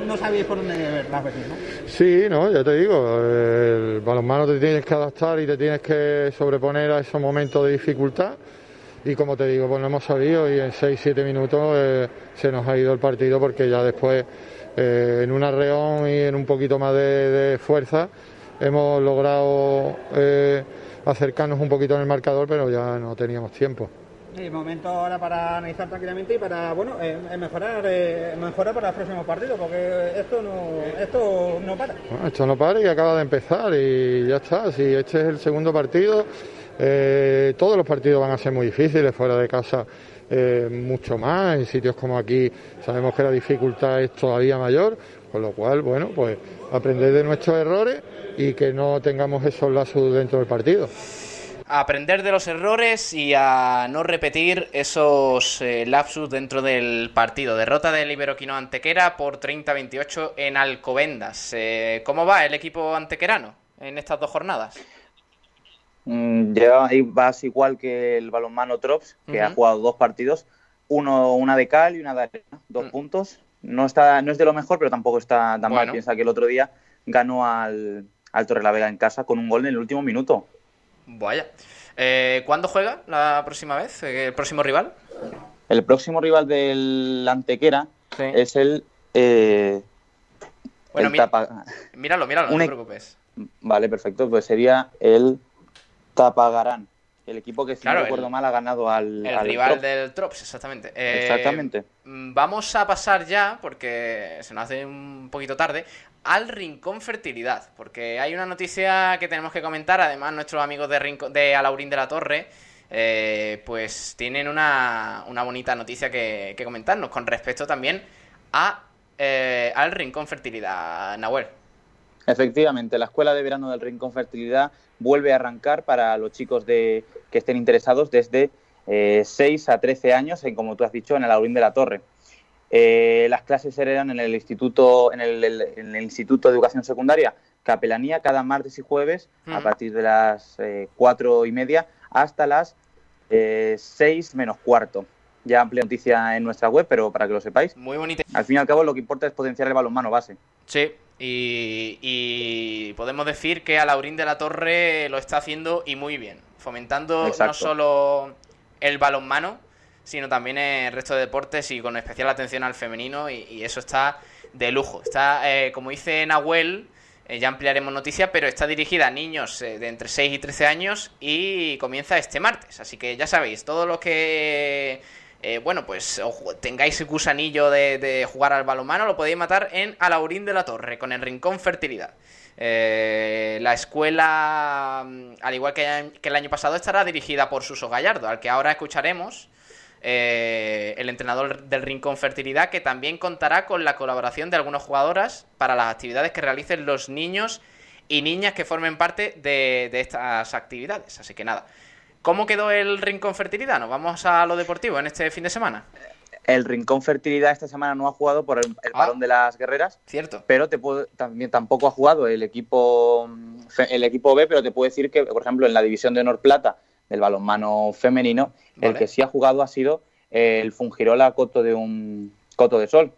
no sabéis por dónde ver las veces, ¿no? Sí, no, ya te digo, el balonmano te tienes que adaptar y te tienes que sobreponer a esos momentos de dificultad y como te digo, pues no hemos sabido y en 6-7 minutos eh, se nos ha ido el partido porque ya después eh, en un arreón y en un poquito más de, fuerza hemos logrado eh, acercarnos un poquito en el marcador pero ya no teníamos tiempo. Sí, momento ahora para analizar tranquilamente y para bueno mejorar mejorar para el próximo partido porque esto no esto no para. esto no para y acaba de empezar y ya está. Si este es el segundo partido, eh, todos los partidos van a ser muy difíciles fuera de casa. eh, mucho más. En sitios como aquí sabemos que la dificultad es todavía mayor, con lo cual, bueno, pues aprender de nuestros errores y que no tengamos esos lazos dentro del partido aprender de los errores y a no repetir esos eh, lapsus dentro del partido. Derrota del Iberoquino Antequera por 30-28 en Alcobendas. ¿Cómo va el equipo antequerano en estas dos jornadas? Mm, ya vas igual que el balonmano Trops, que ha jugado dos partidos, uno una de cal y una de arena, dos mm. puntos. No está, no es de lo mejor, pero tampoco está tan mal. Piensa que el otro día ganó al, al Torre la Vega en casa con un gol en el último minuto. Vaya. Eh, ¿Cuándo juega la próxima vez? Eh, ¿El próximo rival? El próximo rival del Antequera es el. Eh, bueno, míralo, míralo, no te preocupes. Vale, perfecto. Pues sería el Tapagarán. El equipo que, si no recuerdo mal, ha ganado al. El rival del Trops, exactamente. exactamente. Mm, vamos a pasar ya, porque se nos hace un poquito tarde, al Rincón Fertilidad, porque hay una noticia que tenemos que comentar, además nuestros amigos de, Rincón, de Alaurín de la Torre, eh, pues tienen una, bonita noticia que, comentarnos con respecto también a, eh, al Rincón Fertilidad, Nahuel. Efectivamente, la Escuela de Verano del Rincón Fertilidad vuelve a arrancar para los chicos de, que estén interesados desde 6 eh, a 13 años, en, como tú has dicho, en Alaurín de la Torre. Eh, las clases eran en el Instituto, en el, Instituto de Educación Secundaria Capelanía cada martes y jueves a partir de las eh, cuatro y media hasta las eh, seis menos cuarto. Ya amplia noticia en nuestra web, pero para que lo sepáis. Muy bonita. Al fin y al cabo lo que importa es potenciar el balonmano base. Sí, y, podemos decir que a Laurín de la Torre lo está haciendo y muy bien, fomentando no solo el balonmano, sino también el resto de deportes y con especial atención al femenino y, eso está de lujo. Está, eh, como dice Nahuel, eh, ya ampliaremos noticias, pero está dirigida a niños eh, de entre 6 y 13 años y comienza este martes. Así que ya sabéis, todo lo que, bueno, pues tengáis el gusanillo de, jugar al balonmano lo podéis matar en Alaurín de la Torre, con el Rincón Fertilidad. la escuela, mm, al igual que, que, el año pasado, estará dirigida por Suso Gallardo, al que ahora escucharemos eh, el entrenador del Rincón Fertilidad, que también contará con la colaboración de algunas jugadoras para las actividades que realicen los niños y niñas que formen parte de, estas actividades. Así que nada. ¿Cómo quedó el Rincón Fertilidad? Nos vamos a lo deportivo en este fin de semana. El Rincón Fertilidad esta semana no ha jugado por el, ah. de las guerreras. Cierto. Pero te también tampoco ha jugado el equipo, el equipo B, pero te puedo decir que, por ejemplo, en la división de honor plata del balonmano femenino. El que sí ha jugado ha sido el Fungirola Coto de un Coto de Sol,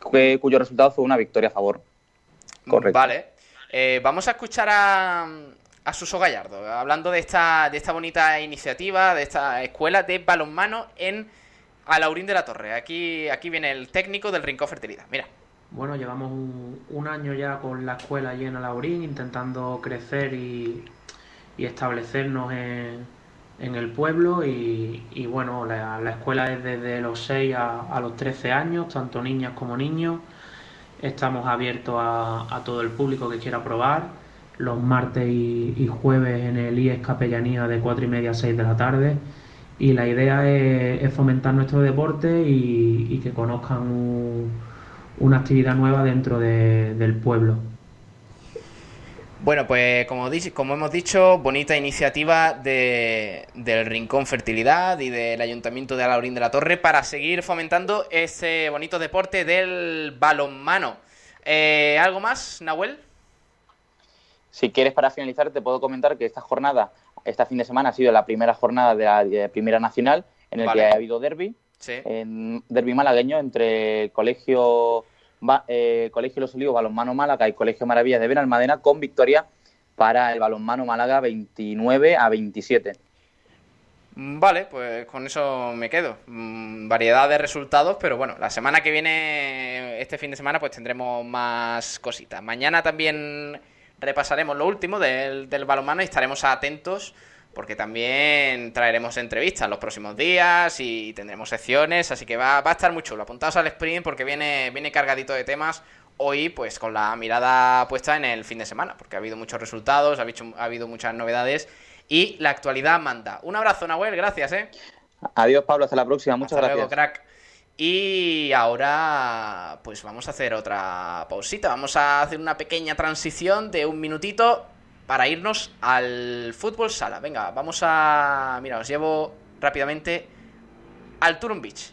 cuyo resultado fue una victoria a favor. Correcto. Vale. Eh, vamos a escuchar a, a Suso Gallardo, hablando de esta, de esta bonita iniciativa, de esta escuela de balonmano en Alaurín de la Torre. Aquí, aquí viene el técnico del Rincón Fertilidad. Mira. Bueno, llevamos un, año ya con la escuela allí en Alaurín, intentando crecer y, y establecernos en, en el pueblo y, bueno, la, escuela es desde los 6 a, los 13 años, tanto niñas como niños. Estamos abiertos a, todo el público que quiera probar, los martes y, jueves en el IES Capellanía de 4 y media a 6 de la tarde. Y la idea es, fomentar nuestro deporte y, que conozcan una actividad nueva dentro del pueblo. Bueno, pues como, como hemos dicho, bonita iniciativa de, del Rincón Fertilidad y del Ayuntamiento de Alaurín de la Torre para seguir fomentando ese bonito deporte del balonmano. Eh, ¿Algo más, Nahuel? Si quieres, para finalizar, te puedo comentar que esta jornada, este fin de semana, ha sido la primera jornada de la Primera Nacional en el que ha habido derby, en derby malagueño entre el Colegio eh, Colegio Los Olivos Balonmano Málaga y Colegio Maravillas de Benalmádena con victoria para el Balonmano Málaga 29 a 27. Mm, vale, pues con eso me quedo. Mm, variedad de resultados, pero bueno, la semana que viene, este fin de semana, pues tendremos más cositas. Mañana también repasaremos lo último del, del balonmano y estaremos atentos porque también traeremos entrevistas los próximos días y tendremos secciones, así que va, va a estar muy chulo. Apuntaos al sprint porque viene, viene cargadito de temas hoy, pues con la mirada puesta en el fin de semana, porque ha habido muchos resultados, ha habido, ha habido muchas novedades y la actualidad manda. Un abrazo, Nahuel, gracias, ¿eh? Adiós, Pablo, hasta la próxima. Muchas Hasta gracias. luego, crack. Y ahora, pues vamos a hacer otra pausita. Vamos a hacer una pequeña transición de un minutito para irnos al fútbol sala. Venga, vamos a. Mira, os llevo rápidamente al Turun Beach.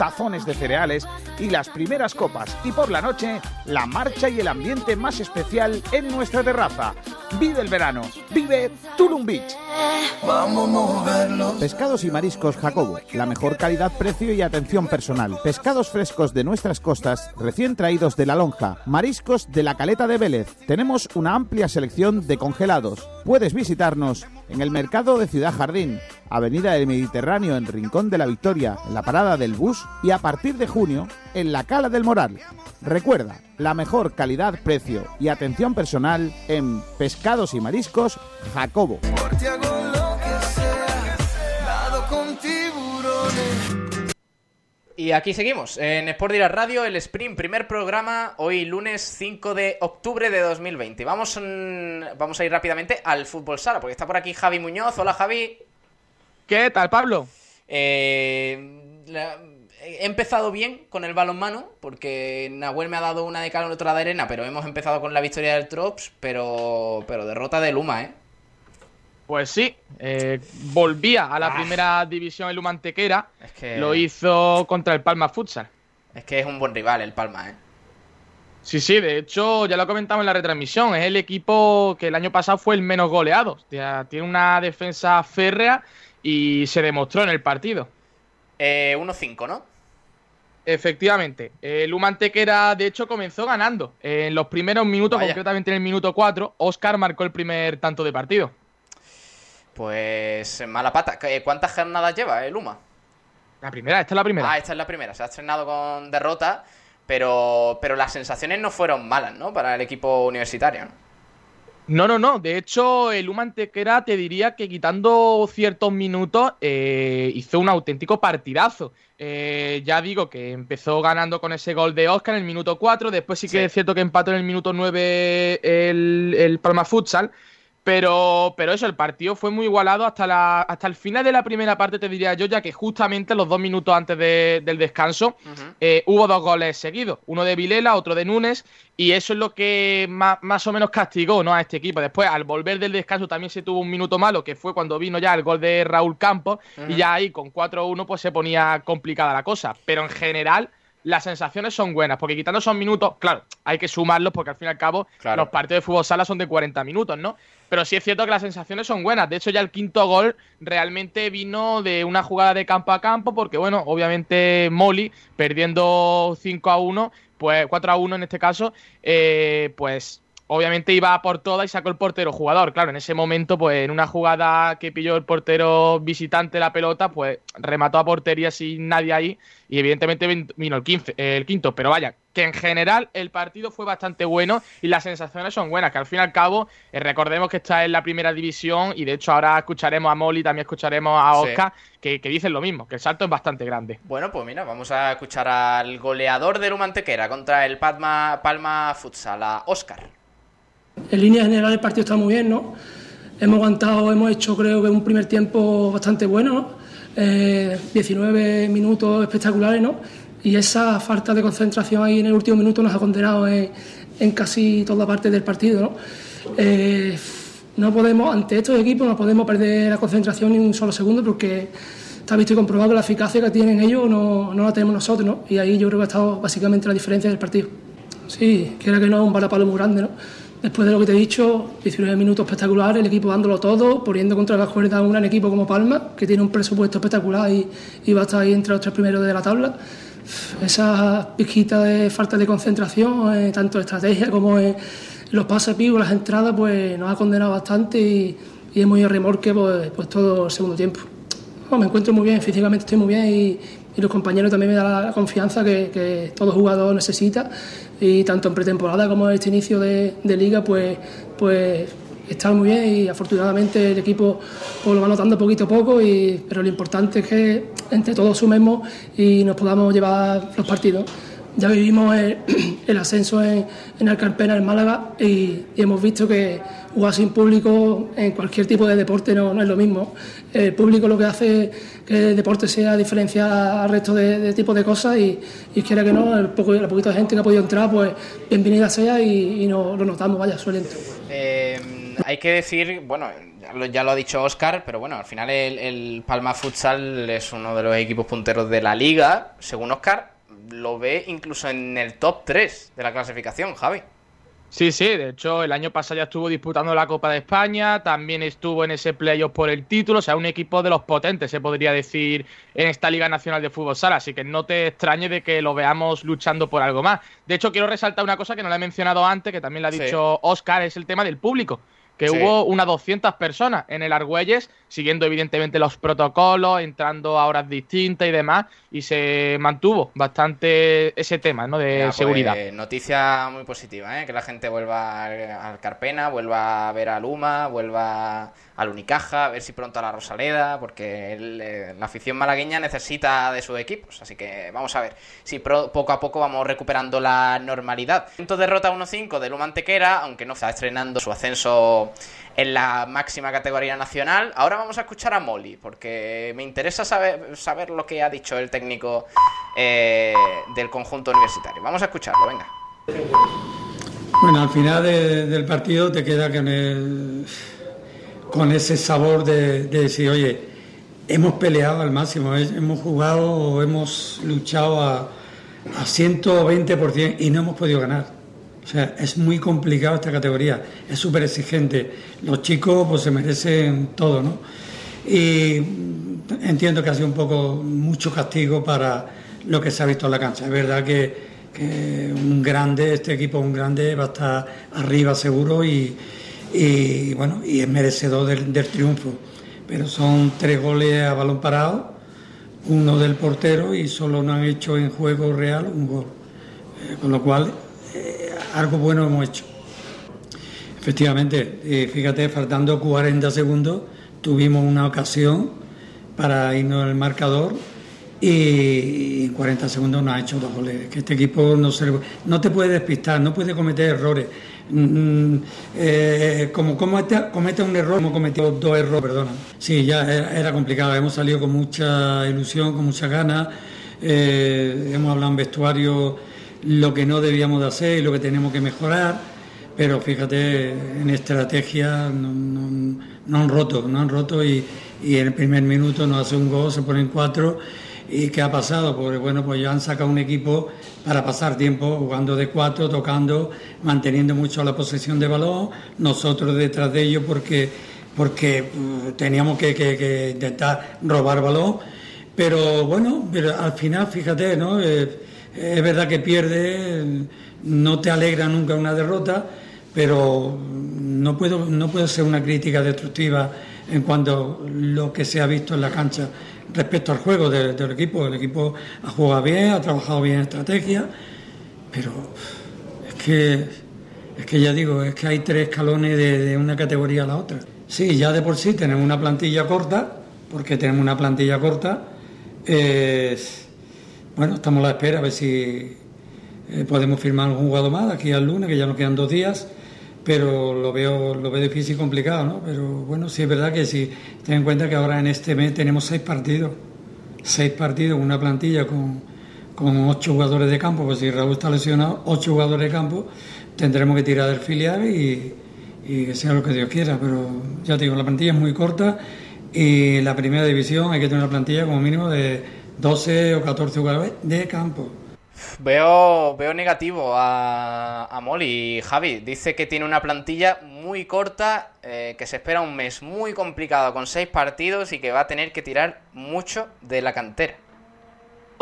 tazones de cereales y las primeras copas. Y por la noche, la marcha y el ambiente más especial en nuestra terraza. Vive el verano. Vive Tulum Beach. Pescados y mariscos Jacobo. La mejor calidad, precio y atención personal. Pescados frescos de nuestras costas, recién traídos de la lonja. Mariscos de la caleta de Vélez. Tenemos una amplia selección de congelados. Puedes visitarnos en el mercado de Ciudad Jardín, Avenida del Mediterráneo en Rincón de la Victoria, la parada del bus y a partir de junio en la Cala del Moral. Recuerda, la mejor calidad, precio y atención personal en Pescados y Mariscos Jacobo. Y aquí seguimos, en Sport Direct Radio, el Sprint, primer programa, hoy lunes 5 de octubre de 2020. Vamos, mm, vamos a ir rápidamente al fútbol sala, porque está por aquí Javi Muñoz. Hola Javi. ¿Qué tal, Pablo? Eh, la- he empezado bien con el balonmano, porque Nahuel me ha dado una de cal y otra de arena, pero hemos empezado con la victoria del Trops, pero, pero derrota de Luma, ¿eh? Pues sí, eh, volvía a la primera división el Humantequera. Es que, Lo hizo contra el Palma Futsal. es que es un buen rival el Palma, ¿eh? Sí, sí, de hecho, ya lo comentamos en la retransmisión. Es el equipo que el año pasado fue el menos goleado. O sea, tiene una defensa férrea y se demostró en el partido. Eh, 1-5, ¿no? Efectivamente, el Humantequera de hecho comenzó ganando. En los primeros minutos, Vaya. concretamente en el minuto 4, Oscar marcó el primer tanto de partido. Pues mala pata. ¿Qué- ¿Cuántas jornadas lleva el Luma? La primera, esta es la primera. Ah, esta es la primera. Se ha estrenado con derrota, pero, pero las sensaciones no fueron malas, ¿no? Para el equipo universitario. ¿no? No, no, no. De hecho, el Humantequera te diría que quitando ciertos minutos eh, hizo un auténtico partidazo. Eh, ya digo que empezó ganando con ese gol de Oscar en el minuto 4. Después sí que Sí. es cierto que empató en el minuto 9 el, el Palma Futsal. Pero, pero eso, el partido fue muy igualado hasta, la, hasta el final de la primera parte, te diría yo, ya que justamente los dos minutos antes de- del descanso eh, hubo dos goles seguidos, uno de Vilela, otro de Núñez, y eso es lo que más, más o menos castigó ¿no? a este equipo. Después, al volver del descanso, también se tuvo un minuto malo, que fue cuando vino ya el gol de Raúl Campos, y ya ahí con 4-1 pues se ponía complicada la cosa. Pero en general, las sensaciones son buenas, porque quitando esos minutos, claro, hay que sumarlos, porque al fin y al cabo Claro. los partidos de fútbol sala son de 40 minutos, ¿no? Pero sí es cierto que las sensaciones son buenas. De hecho, ya el quinto gol realmente vino de una jugada de campo a campo, porque, bueno, obviamente Molly, perdiendo 5 a 1, pues 4 a 1 en este caso, eh, pues obviamente iba a por toda y sacó el portero jugador. Claro, en ese momento, pues en una jugada que pilló el portero visitante la pelota, pues remató a portería sin nadie ahí y evidentemente vin- vino el, 15, el quinto. Pero vaya, que en general el partido fue bastante bueno y las sensaciones son buenas, que al fin y al cabo eh, recordemos que está en la primera división y de hecho ahora escucharemos a Molly, también escucharemos a Sí. Oscar, que, que dicen lo mismo, que el salto es bastante grande. Bueno, pues mira, vamos a escuchar al goleador del Humantequera contra el Palma, Palma Futsal, a Oscar. En línea general el partido está muy bien, ¿no? Hemos aguantado, hemos hecho creo que un primer tiempo bastante bueno, ¿no? Eh, 19 minutos espectaculares, ¿no? Y esa falta de concentración ahí en el último minuto nos ha condenado en, en casi toda parte del partido, ¿no? Eh, no podemos, ante estos equipos no podemos perder la concentración ni un solo segundo porque está visto y comprobado que la eficacia que tienen ellos no, no la tenemos nosotros, ¿no? Y ahí yo creo que ha estado básicamente la diferencia del partido. Sí, quiera que no, un balapalo muy grande, ¿no? Después de lo que te he dicho, 19 minutos espectaculares, el equipo dándolo todo, poniendo contra las cuerdas a un gran equipo como Palma, que tiene un presupuesto espectacular y, va a estar ahí entre los tres primeros de la tabla. Esa pizquita de falta de concentración, eh, tanto en estrategia como en los pases vivos, las entradas, pues nos ha condenado bastante y, y hemos ido a remorque pues, pues todo el segundo tiempo. me encuentro muy bien, físicamente estoy muy bien y, los compañeros también me dan la confianza que, todo jugador necesita y tanto en pretemporada como en este inicio de, liga pues, pues está muy bien y afortunadamente el equipo lo va notando poquito a poco y, pero lo importante es que entre todos sumemos y nos podamos llevar los partidos. Ya vivimos el, ascenso en, en Alcarpena, en Málaga, y, hemos visto que jugar sin público en cualquier tipo de deporte no, es lo mismo. El público lo que hace que el deporte sea diferenciar al resto de, tipos de cosas y, y, quiera que no, el poco, la poquita gente que ha podido entrar, pues bienvenida sea y, no, lo notamos, vaya, suelento. Eh, hay que decir, bueno, ya lo, ha dicho Oscar, pero bueno, al final el, el Palma Futsal es uno de los equipos punteros de la liga, según Oscar lo ve incluso en el top 3 de la clasificación, Javi. Sí, sí, de hecho el año pasado ya estuvo disputando la Copa de España, también estuvo en ese playoff por el título, o sea, un equipo de los potentes, se podría decir, en esta Liga Nacional de Fútbol Sala, así que no te extrañe de que lo veamos luchando por algo más. De hecho, quiero resaltar una cosa que no la he mencionado antes, que también la ha dicho Oscar, es el tema del público que hubo unas 200 personas en el Argüelles, siguiendo evidentemente los protocolos, entrando a horas distintas y demás, y se mantuvo bastante ese tema ¿no? de pues, seguridad. noticia muy positiva, ¿eh? que la gente vuelva al Carpena, vuelva a ver a Luma, vuelva al Unicaja, a ver si pronto a la Rosaleda, porque eh, la afición malagueña necesita de sus equipos. Así que vamos a ver si poco a poco vamos recuperando la normalidad. Punto derrota 1-5 de Luma Antequera, aunque no está estrenando su ascenso en la máxima categoría nacional. Ahora vamos a escuchar a Molly, porque me interesa saber, saber lo que ha dicho el técnico eh, del conjunto universitario. Vamos a escucharlo, venga. Bueno, al final del partido te queda que el con ese sabor de, decir, oye, hemos peleado al máximo, hemos jugado, hemos luchado a, a 120% y no hemos podido ganar. O sea, es muy complicado esta categoría, es súper exigente. Los chicos pues se merecen todo, ¿no? Y entiendo que ha sido un poco mucho castigo para lo que se ha visto en la cancha. Es verdad que, que un grande, este equipo un grande va a estar arriba seguro y, y bueno, y es merecedor del, triunfo. Pero son tres goles a balón parado, uno del portero y solo no han hecho en juego real un gol. Eh, con lo cual, eh, algo bueno hemos hecho. Efectivamente, eh, fíjate, faltando 40 segundos, tuvimos una ocasión para irnos al marcador y en 40 segundos nos ha hecho dos goles. Que este equipo no, se, no te puede despistar, no puede cometer errores. Eh, como comete, un error, hemos cometido dos errores, perdona. Sí, ya era, complicado, hemos salido con mucha ilusión, con mucha ganas, eh, hemos hablado en vestuario lo que no debíamos de hacer y lo que tenemos que mejorar, pero fíjate, en estrategia no, han roto, no han roto y, y en el primer minuto nos hace un gol, se ponen cuatro ¿Y qué ha pasado? Pues bueno, pues ya han sacado un equipo para pasar tiempo jugando de cuatro, tocando, manteniendo mucho la posesión de balón, nosotros detrás de ellos porque, porque uh, teníamos que, intentar robar balón. Pero bueno, pero al final, fíjate, ¿no? Eh, es verdad que pierde, no te alegra nunca una derrota, pero no puedo, no puedo ser una crítica destructiva en cuanto a lo que se ha visto en la cancha respecto al juego del, equipo. El equipo ha jugado bien, ha trabajado bien en estrategia, pero es que, es que ya digo, es que hay tres escalones de, una categoría a la otra. Sí, ya de por sí tenemos una plantilla corta, porque tenemos una plantilla corta. bueno, estamos a la espera a ver si eh, podemos firmar un jugador más aquí al lunes, que ya nos quedan dos días pero lo veo, lo veo difícil y complicado, ¿no? Pero bueno, sí es verdad que si ten en cuenta que ahora en este mes tenemos seis partidos, seis partidos, una plantilla con, con ocho jugadores de campo, pues si Raúl está lesionado, ocho jugadores de campo, tendremos que tirar del filial y, y que sea lo que Dios quiera, pero ya te digo, la plantilla es muy corta y la primera división hay que tener una plantilla como mínimo de 12 o 14 jugadores de campo. Veo, veo negativo a, a Molly. Javi dice que tiene una plantilla muy corta, eh, que se espera un mes muy complicado con seis partidos y que va a tener que tirar mucho de la cantera.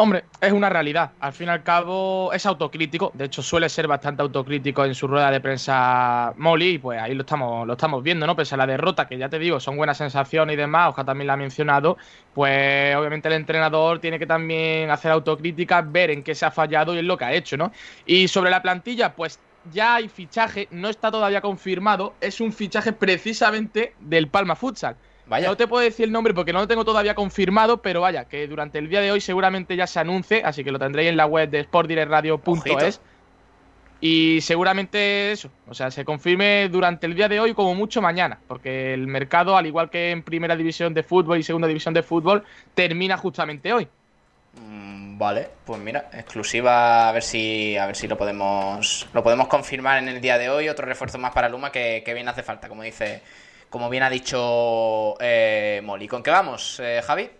Hombre, es una realidad. Al fin y al cabo es autocrítico. De hecho, suele ser bastante autocrítico en su rueda de prensa Molly. Y pues ahí lo estamos, lo estamos viendo, ¿no? Pese a la derrota, que ya te digo, son buenas sensaciones y demás. Oscar también la ha mencionado. Pues obviamente el entrenador tiene que también hacer autocrítica, ver en qué se ha fallado y en lo que ha hecho, ¿no? Y sobre la plantilla, pues ya hay fichaje, no está todavía confirmado. Es un fichaje precisamente del Palma Futsal. No te puedo decir el nombre porque no lo tengo todavía confirmado, pero vaya, que durante el día de hoy seguramente ya se anuncie, así que lo tendréis en la web de sportdirectradio.es. Y seguramente eso, o sea, se confirme durante el día de hoy como mucho mañana, porque el mercado, al igual que en primera división de fútbol y segunda división de fútbol, termina justamente hoy. Mm, vale, pues mira, exclusiva, a ver si a ver si lo podemos lo podemos confirmar en el día de hoy. Otro refuerzo más para Luma que, que bien hace falta, como dice como bien ha dicho eh, Molly. ¿Con qué vamos, eh, Javi?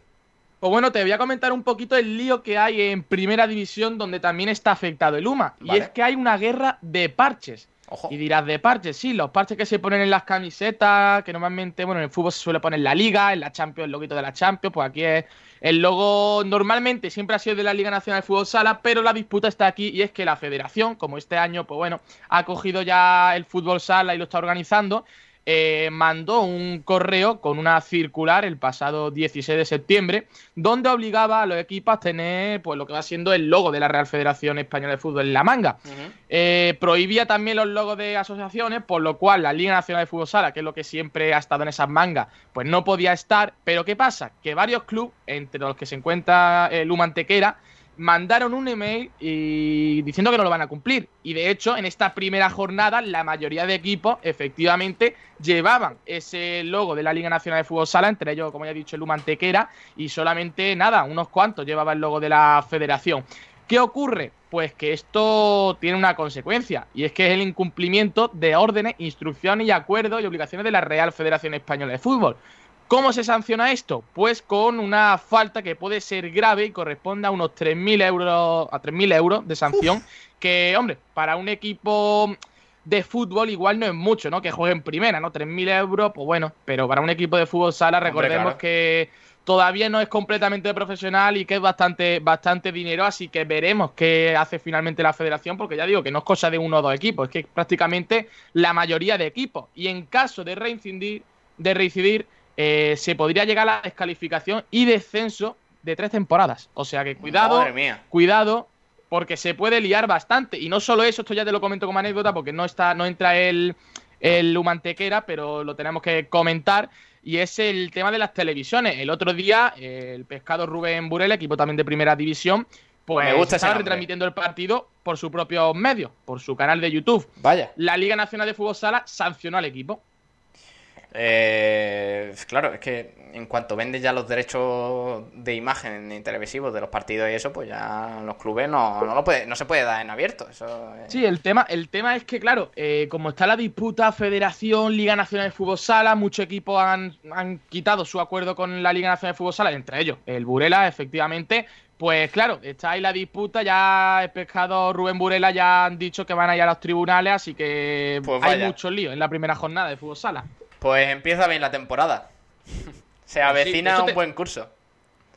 Pues bueno, te voy a comentar un poquito el lío que hay en Primera División donde también está afectado el UMA. Y es que hay una guerra de parches. Y dirás, de parches, sí, los parches que se ponen en las camisetas, que normalmente, bueno, en el fútbol se suele poner en la liga, en la Champions, el loguito de la Champions, pues aquí es el logo normalmente siempre ha sido de la Liga Nacional de Fútbol Sala, pero la disputa está aquí y es que la federación, como este año, pues bueno, ha cogido ya el fútbol sala y lo está organizando eh, mandó un correo con una circular el pasado 16 de septiembre, donde obligaba a los equipos a tener pues, lo que va siendo el logo de la Real Federación Española de Fútbol en la manga. Eh, prohibía también los logos de asociaciones, por lo cual la Liga Nacional de Fútbol Sala, que es lo que siempre ha estado en esas mangas, pues no podía estar. Pero ¿qué pasa? Que varios clubes, entre los que se encuentra el Humantequera, mandaron un email y diciendo que no lo van a cumplir. Y de hecho, en esta primera jornada, la mayoría de equipos efectivamente llevaban ese logo de la Liga Nacional de Fútbol Sala, entre ellos, como ya he dicho, el Humantequera, y solamente nada, unos cuantos llevaban el logo de la federación. ¿Qué ocurre? Pues que esto tiene una consecuencia, y es que es el incumplimiento de órdenes, instrucciones y acuerdos y obligaciones de la Real Federación Española de Fútbol. ¿Cómo se sanciona esto? Pues con una falta que puede ser grave y corresponde a unos 3.000 euros, a 3.000 euros de sanción, que, hombre, para un equipo de fútbol igual no es mucho, ¿no? Que juegue en primera, ¿no? 3.000 euros, pues bueno, pero para un equipo de fútbol sala recordemos que todavía no es completamente profesional y que es bastante, bastante dinero, así que veremos qué hace finalmente la federación, porque ya digo que no es cosa de uno o dos equipos, es que prácticamente la mayoría de equipos. Y en caso de reincidir, de reincidir eh, se podría llegar a la descalificación y descenso de tres temporadas. O sea que cuidado, cuidado, porque se puede liar bastante. Y no solo eso, esto ya te lo comento como anécdota, porque no está, no entra el, el Humantequera, pero lo tenemos que comentar. Y es el tema de las televisiones. El otro día, el pescado Rubén Burel, equipo también de primera división, pues Me gusta estaba retransmitiendo el partido por sus propios medios, por su canal de YouTube. Vaya. La Liga Nacional de Fútbol Sala sancionó al equipo. Eh, claro, es que en cuanto vendes ya los derechos de imagen y televisivos de los partidos y eso, pues ya los clubes no, no, lo puede, no se puede dar en abierto. Eso Sí, el tema, el tema es que, claro, eh, como está la disputa Federación, Liga Nacional de Fútbol Sala, muchos equipos han, han quitado su acuerdo con la Liga Nacional de Fútbol Sala, entre ellos el Burela, efectivamente, pues claro, está ahí la disputa, ya el pescado Rubén Burela ya han dicho que van a ir a los tribunales, así que pues hay muchos líos en la primera jornada de fútbol sala. Pues empieza bien la temporada. Se pues avecina un buen curso.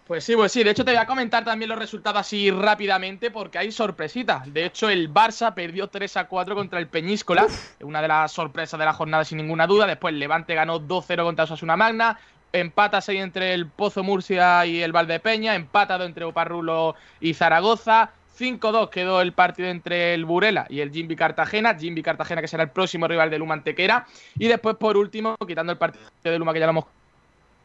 Pues sí, pues sí. De hecho, te voy a comentar también los resultados así rápidamente porque hay sorpresitas. De hecho, el Barça perdió 3 a 4 contra el Peñíscola. Una de las sorpresas de la jornada, sin ninguna duda. Después, Levante ganó 2-0 contra Osasuna Magna. Empata 6 entre el Pozo Murcia y el Valdepeña. Empatado entre Oparrulo y Zaragoza. 5-2 quedó el partido entre el Burela y el Jimby Cartagena. Jimby Cartagena que será el próximo rival de Luma Antequera. Y después, por último, quitando el partido de Luma que ya lo hemos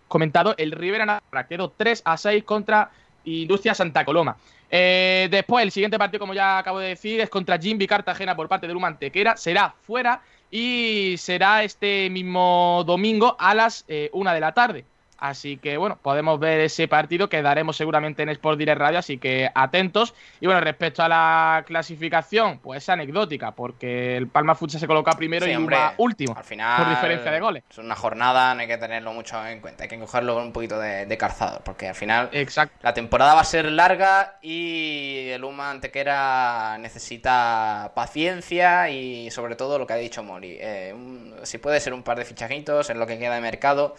comentado, el Rivera Navarra quedó 3 a 6 contra Industria Santa Coloma. Eh, después, el siguiente partido, como ya acabo de decir, es contra Jimby Cartagena por parte de Luma Antequera. Será fuera y será este mismo domingo a las 1 eh, de la tarde. Así que bueno, podemos ver ese partido que daremos seguramente en Sport Direct Radio, así que atentos. Y bueno, respecto a la clasificación, pues es anecdótica, porque el Palma Futsal se coloca primero y hombre, último, al final, por diferencia de goles. Es una jornada, no hay que tenerlo mucho en cuenta, hay que cogerlo un poquito de, de calzado, porque al final la temporada va a ser larga y el Uma Antequera necesita paciencia y sobre todo lo que ha dicho Mori. Eh, si puede ser un par de fichajitos en lo que queda de mercado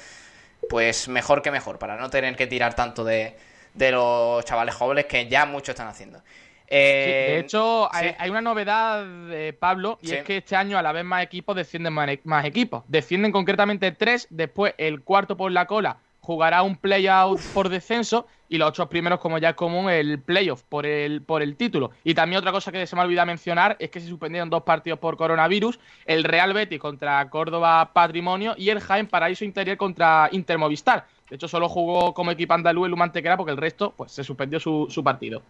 pues mejor que mejor, para no tener que tirar tanto de, de los chavales jóvenes que ya muchos están haciendo. de Eh, hecho, sí. hay, hay una novedad, eh, Pablo, y Sí. es que este año a la vez más equipos descienden más, más equipos. Descienden concretamente tres, después el cuarto por la cola jugará un playout por descenso y los ocho primeros, como ya es común, el playoff por el, por el título. Y también otra cosa que se me olvida mencionar es que se suspendieron dos partidos por coronavirus, el Real Betis contra Córdoba Patrimonio y el Jaén Paraíso Interior contra Intermovistar. De hecho, solo jugó como equipo andaluz el Humantequera porque el resto pues, se suspendió su, su partido.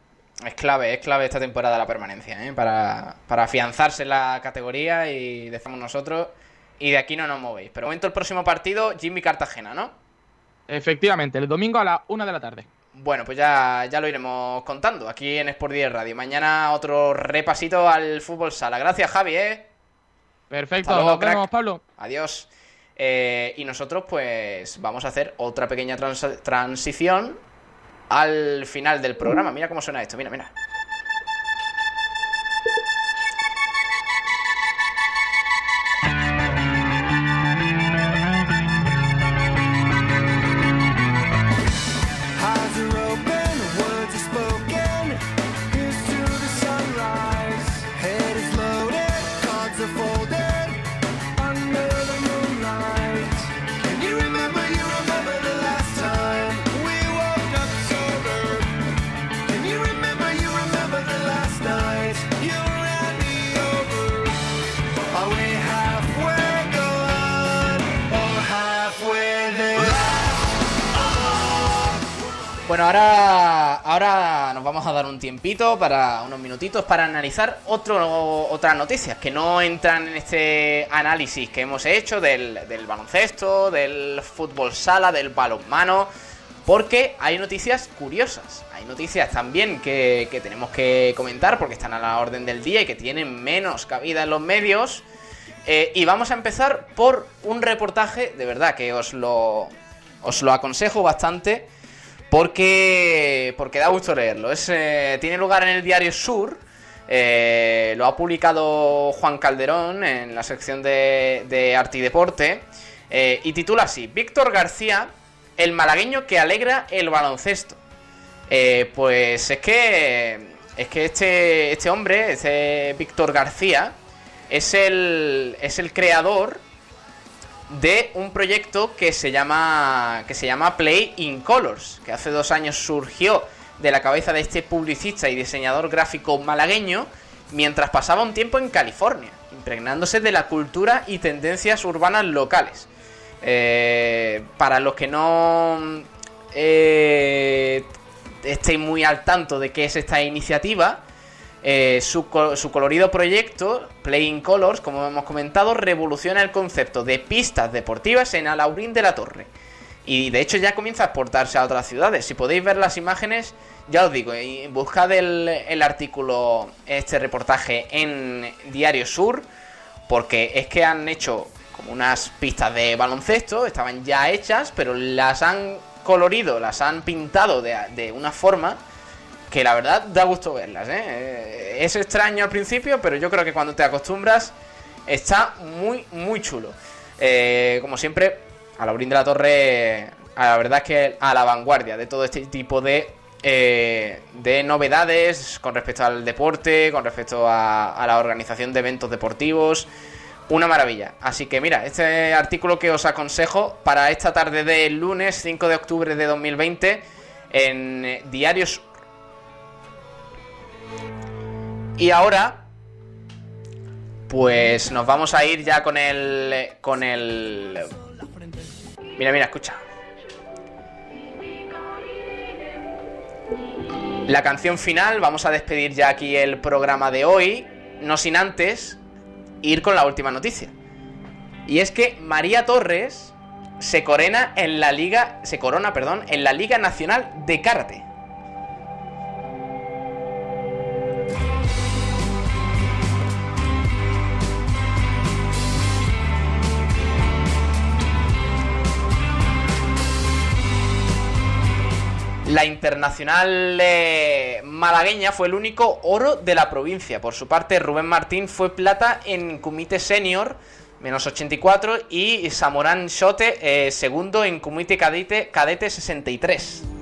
Es clave, es clave esta temporada la permanencia, ¿eh? para, para afianzarse en la categoría y decimos nosotros, y de aquí no nos movéis. Pero momento el próximo partido, Jimmy Cartagena, ¿no? Efectivamente, el domingo a la una de la tarde. Bueno, pues ya, ya lo iremos contando aquí en Sport 10 Radio. Mañana otro repasito al fútbol sala. Gracias, Javi, ¿eh? Perfecto, luego, nos vemos. Pablo. Adiós. Eh, y nosotros, pues, vamos a hacer otra pequeña trans- transición al final del programa. Mira cómo suena esto, mira, mira. Tiempito para unos minutitos para analizar otras noticias que no entran en este análisis que hemos hecho del, del baloncesto, del fútbol sala, del balonmano, porque hay noticias curiosas, hay noticias también que, que tenemos que comentar porque están a la orden del día y que tienen menos cabida en los medios. Eh, y vamos a empezar por un reportaje, de verdad que os lo, os lo aconsejo bastante. Porque, porque da gusto leerlo. Es, eh, tiene lugar en el diario Sur. eh, lo ha publicado Juan Calderón en la sección de, arte y deporte. eh, y titula así: Víctor García, el malagueño que alegra el baloncesto. Pues es que. Es que este, este hombre, este Víctor García, es el, es el creador de un proyecto que se llama que se llama Play in Colors, que hace dos años surgió de la cabeza de este publicista y diseñador gráfico malagueño mientras pasaba un tiempo en California, impregnándose de la cultura y tendencias urbanas locales. Eh, para los que no eh, estéis muy al tanto de qué es esta iniciativa, eh, su, su colorido proyecto, Playing Colors, como hemos comentado, revoluciona el concepto de pistas deportivas en Alaurín de la Torre. Y de hecho ya comienza a exportarse a otras ciudades. Si podéis ver las imágenes, ya os digo, buscad el, artículo, este reportaje en Diario Sur, porque es que han hecho como unas pistas de baloncesto, estaban ya hechas, pero las han colorido, las han pintado de una forma que la verdad da gusto verlas. ¿eh? Eh, Es extraño al principio, pero yo creo que cuando te acostumbras está muy, muy chulo. Eh, como siempre, a Laurín de la Torre, la verdad es que a la vanguardia de todo este tipo de, eh, de novedades con respecto al deporte, con respecto a, a la organización de eventos deportivos. Una maravilla. Así que mira, este artículo que os aconsejo para esta tarde del lunes 5 de octubre de 2020 en Diarios y ahora, pues nos vamos a ir ya con el. con el. Mira, mira, escucha. La canción final, vamos a despedir ya aquí el programa de hoy, no sin antes ir con la última noticia. Y es que María Torres se corona en la liga, se corona, perdón, en la Liga Nacional de Karate. La internacional eh, malagueña fue el único oro de la provincia. Por su parte, Rubén Martín fue plata en Kumite Senior, menos 84, y Samorán Shote, eh, segundo en Kumite Cadete, cadete 63.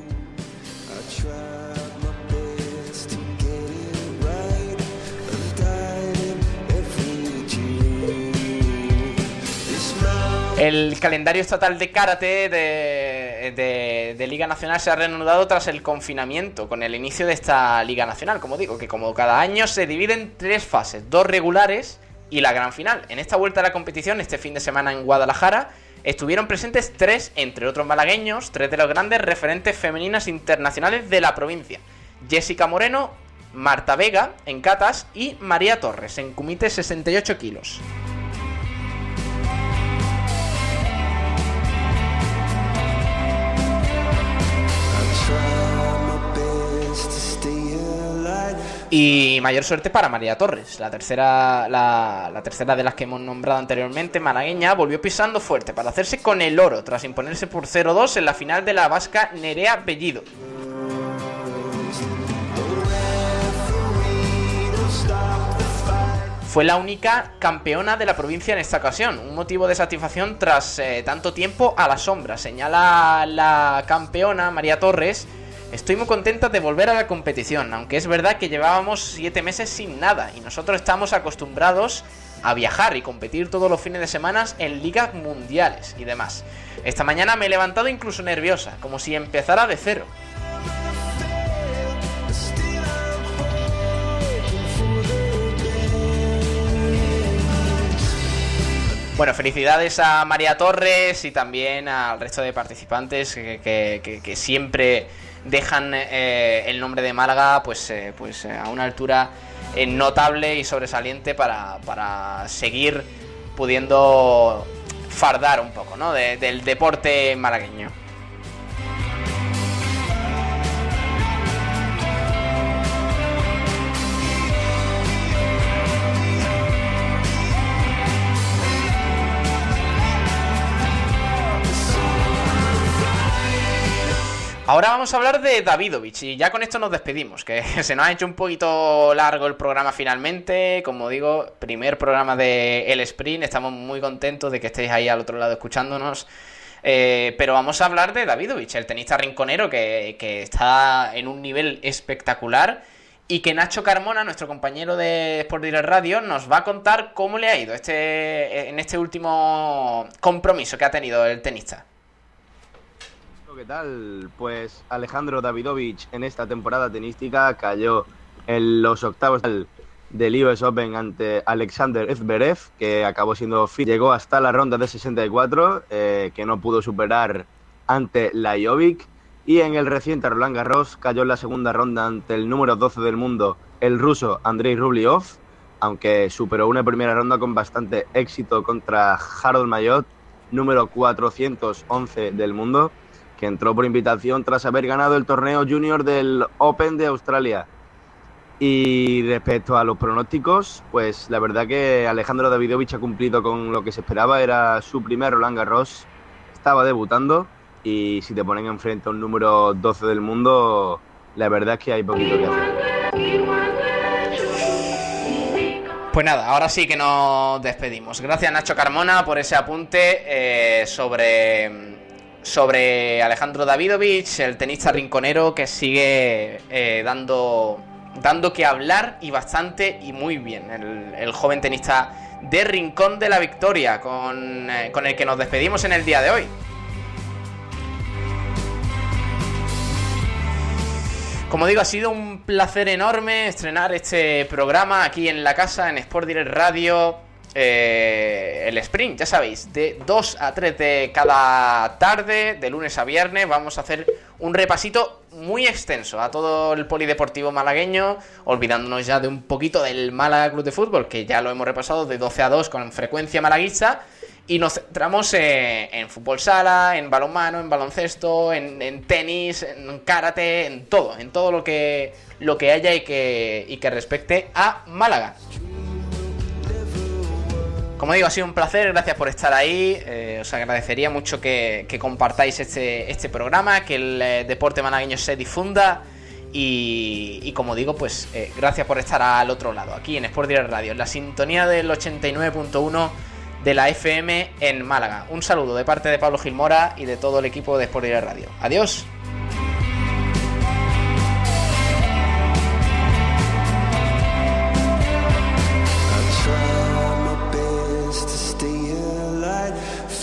El calendario estatal de karate de, Liga Nacional se ha reanudado tras el confinamiento, con el inicio de esta Liga Nacional, como digo, que como cada año se divide en tres fases, dos regulares y la gran final. En esta vuelta a la competición, este fin de semana en Guadalajara, estuvieron presentes tres, entre otros malagueños, tres de los grandes referentes femeninas internacionales de la provincia. Jessica Moreno, Marta Vega en catas y María Torres en kumite 68 kilos. Y mayor suerte para María Torres, la tercera, la, tercera de las que hemos nombrado anteriormente, malagueña, volvió pisando fuerte para hacerse con el oro tras imponerse por 0-2 en la final de la vasca Nerea Bellido. Fue la única campeona de la provincia en esta ocasión, un motivo de satisfacción tras eh, tanto tiempo a la sombra, señala la campeona María Torres. Estoy muy contenta de volver a la competición, aunque es verdad que llevábamos siete meses sin nada y nosotros estamos acostumbrados a viajar y competir todos los fines de semana en ligas mundiales y demás. Esta mañana me he levantado incluso nerviosa, como si empezara de cero. Bueno, felicidades a María Torres y también al resto de participantes que, siempre dejan eh, el nombre de Málaga pues, eh, pues eh, a una altura notable y sobresaliente para, para seguir pudiendo fardar un poco ¿no? de- del deporte malagueño. Ahora vamos a hablar de Davidovich y ya con esto nos despedimos, que se nos ha hecho un poquito largo el programa finalmente. Como digo, primer programa de El Sprint, estamos muy contentos de que estéis ahí al otro lado escuchándonos. Eh, pero vamos a hablar de Davidovich, el tenista rinconero que, que está en un nivel espectacular y que Nacho Carmona, nuestro compañero de Sport Direct Radio, nos va a contar cómo le ha ido este, en este último compromiso que ha tenido el tenista. ¿Qué tal? Pues Alejandro Davidovich en esta temporada tenística cayó en los octavos del, US Open ante Alexander Zverev, que acabó siendo fit. Llegó hasta la ronda de 64, eh, que no pudo superar ante Lajovic. Y en el reciente Roland Garros cayó en la segunda ronda ante el número 12 del mundo, el ruso Andrei Rublev, aunque superó una primera ronda con bastante éxito contra Harold Mayot, número 411 del mundo que entró por invitación tras haber ganado el torneo junior del Open de Australia. Y respecto a los pronósticos, pues la verdad que Alejandro Davidovich ha cumplido con lo que se esperaba, era su primer Roland Garros, estaba debutando y si te ponen enfrente a un número 12 del mundo, la verdad es que hay poquito que hacer. Pues nada, ahora sí que nos despedimos. Gracias Nacho Carmona por ese apunte eh, sobre, sobre Alejandro Davidovich, el tenista rinconero que sigue eh, dando, dando que hablar y bastante y muy bien. El, joven tenista de Rincón de la Victoria con, eh, con el que nos despedimos en el día de hoy. Como digo, ha sido un placer enorme estrenar este programa aquí en la casa, en Sport Direct Radio. Eh, el sprint, ya sabéis, de 2 a 3 de cada tarde, de lunes a viernes, vamos a hacer un repasito muy extenso a todo el polideportivo malagueño, olvidándonos ya de un poquito del Málaga Club de Fútbol, que ya lo hemos repasado de 12 a 2 con frecuencia malaguista, y nos centramos en fútbol sala, en balonmano, en baloncesto, en, en tenis, en karate, en todo, en todo lo que, lo que haya y que, y que respecte a Málaga. Como digo, ha sido un placer, gracias por estar ahí. eh, os agradecería mucho que, compartáis este, este programa, que el eh, deporte malagueño se difunda. Y, y como digo, pues eh, gracias por estar al otro lado, aquí en Sport Direct Radio, en la sintonía del 89.1 de la FM en Málaga. Un saludo de parte de Pablo Gilmora y de todo el equipo de Sport Direct Radio. Adiós.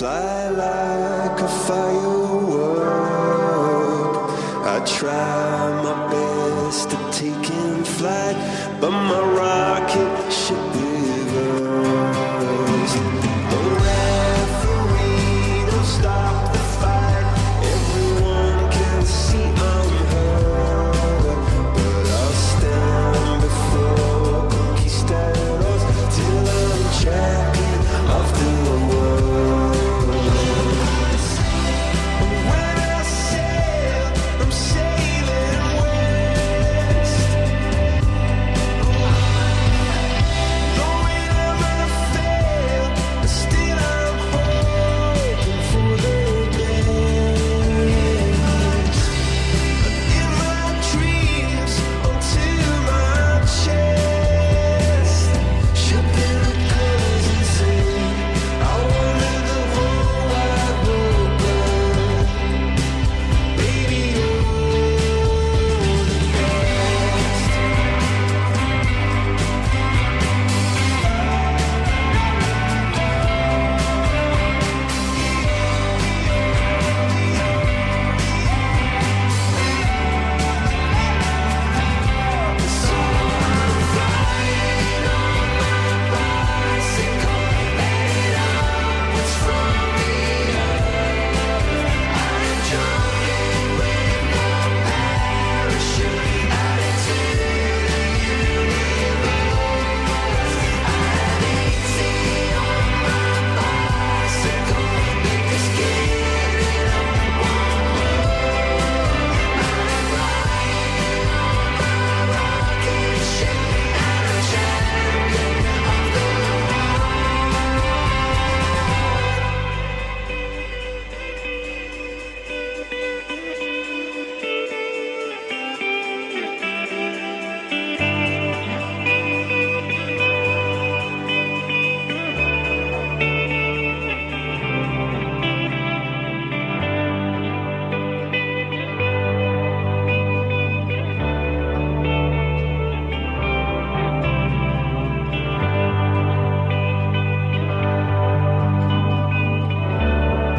fly like a firework. I try.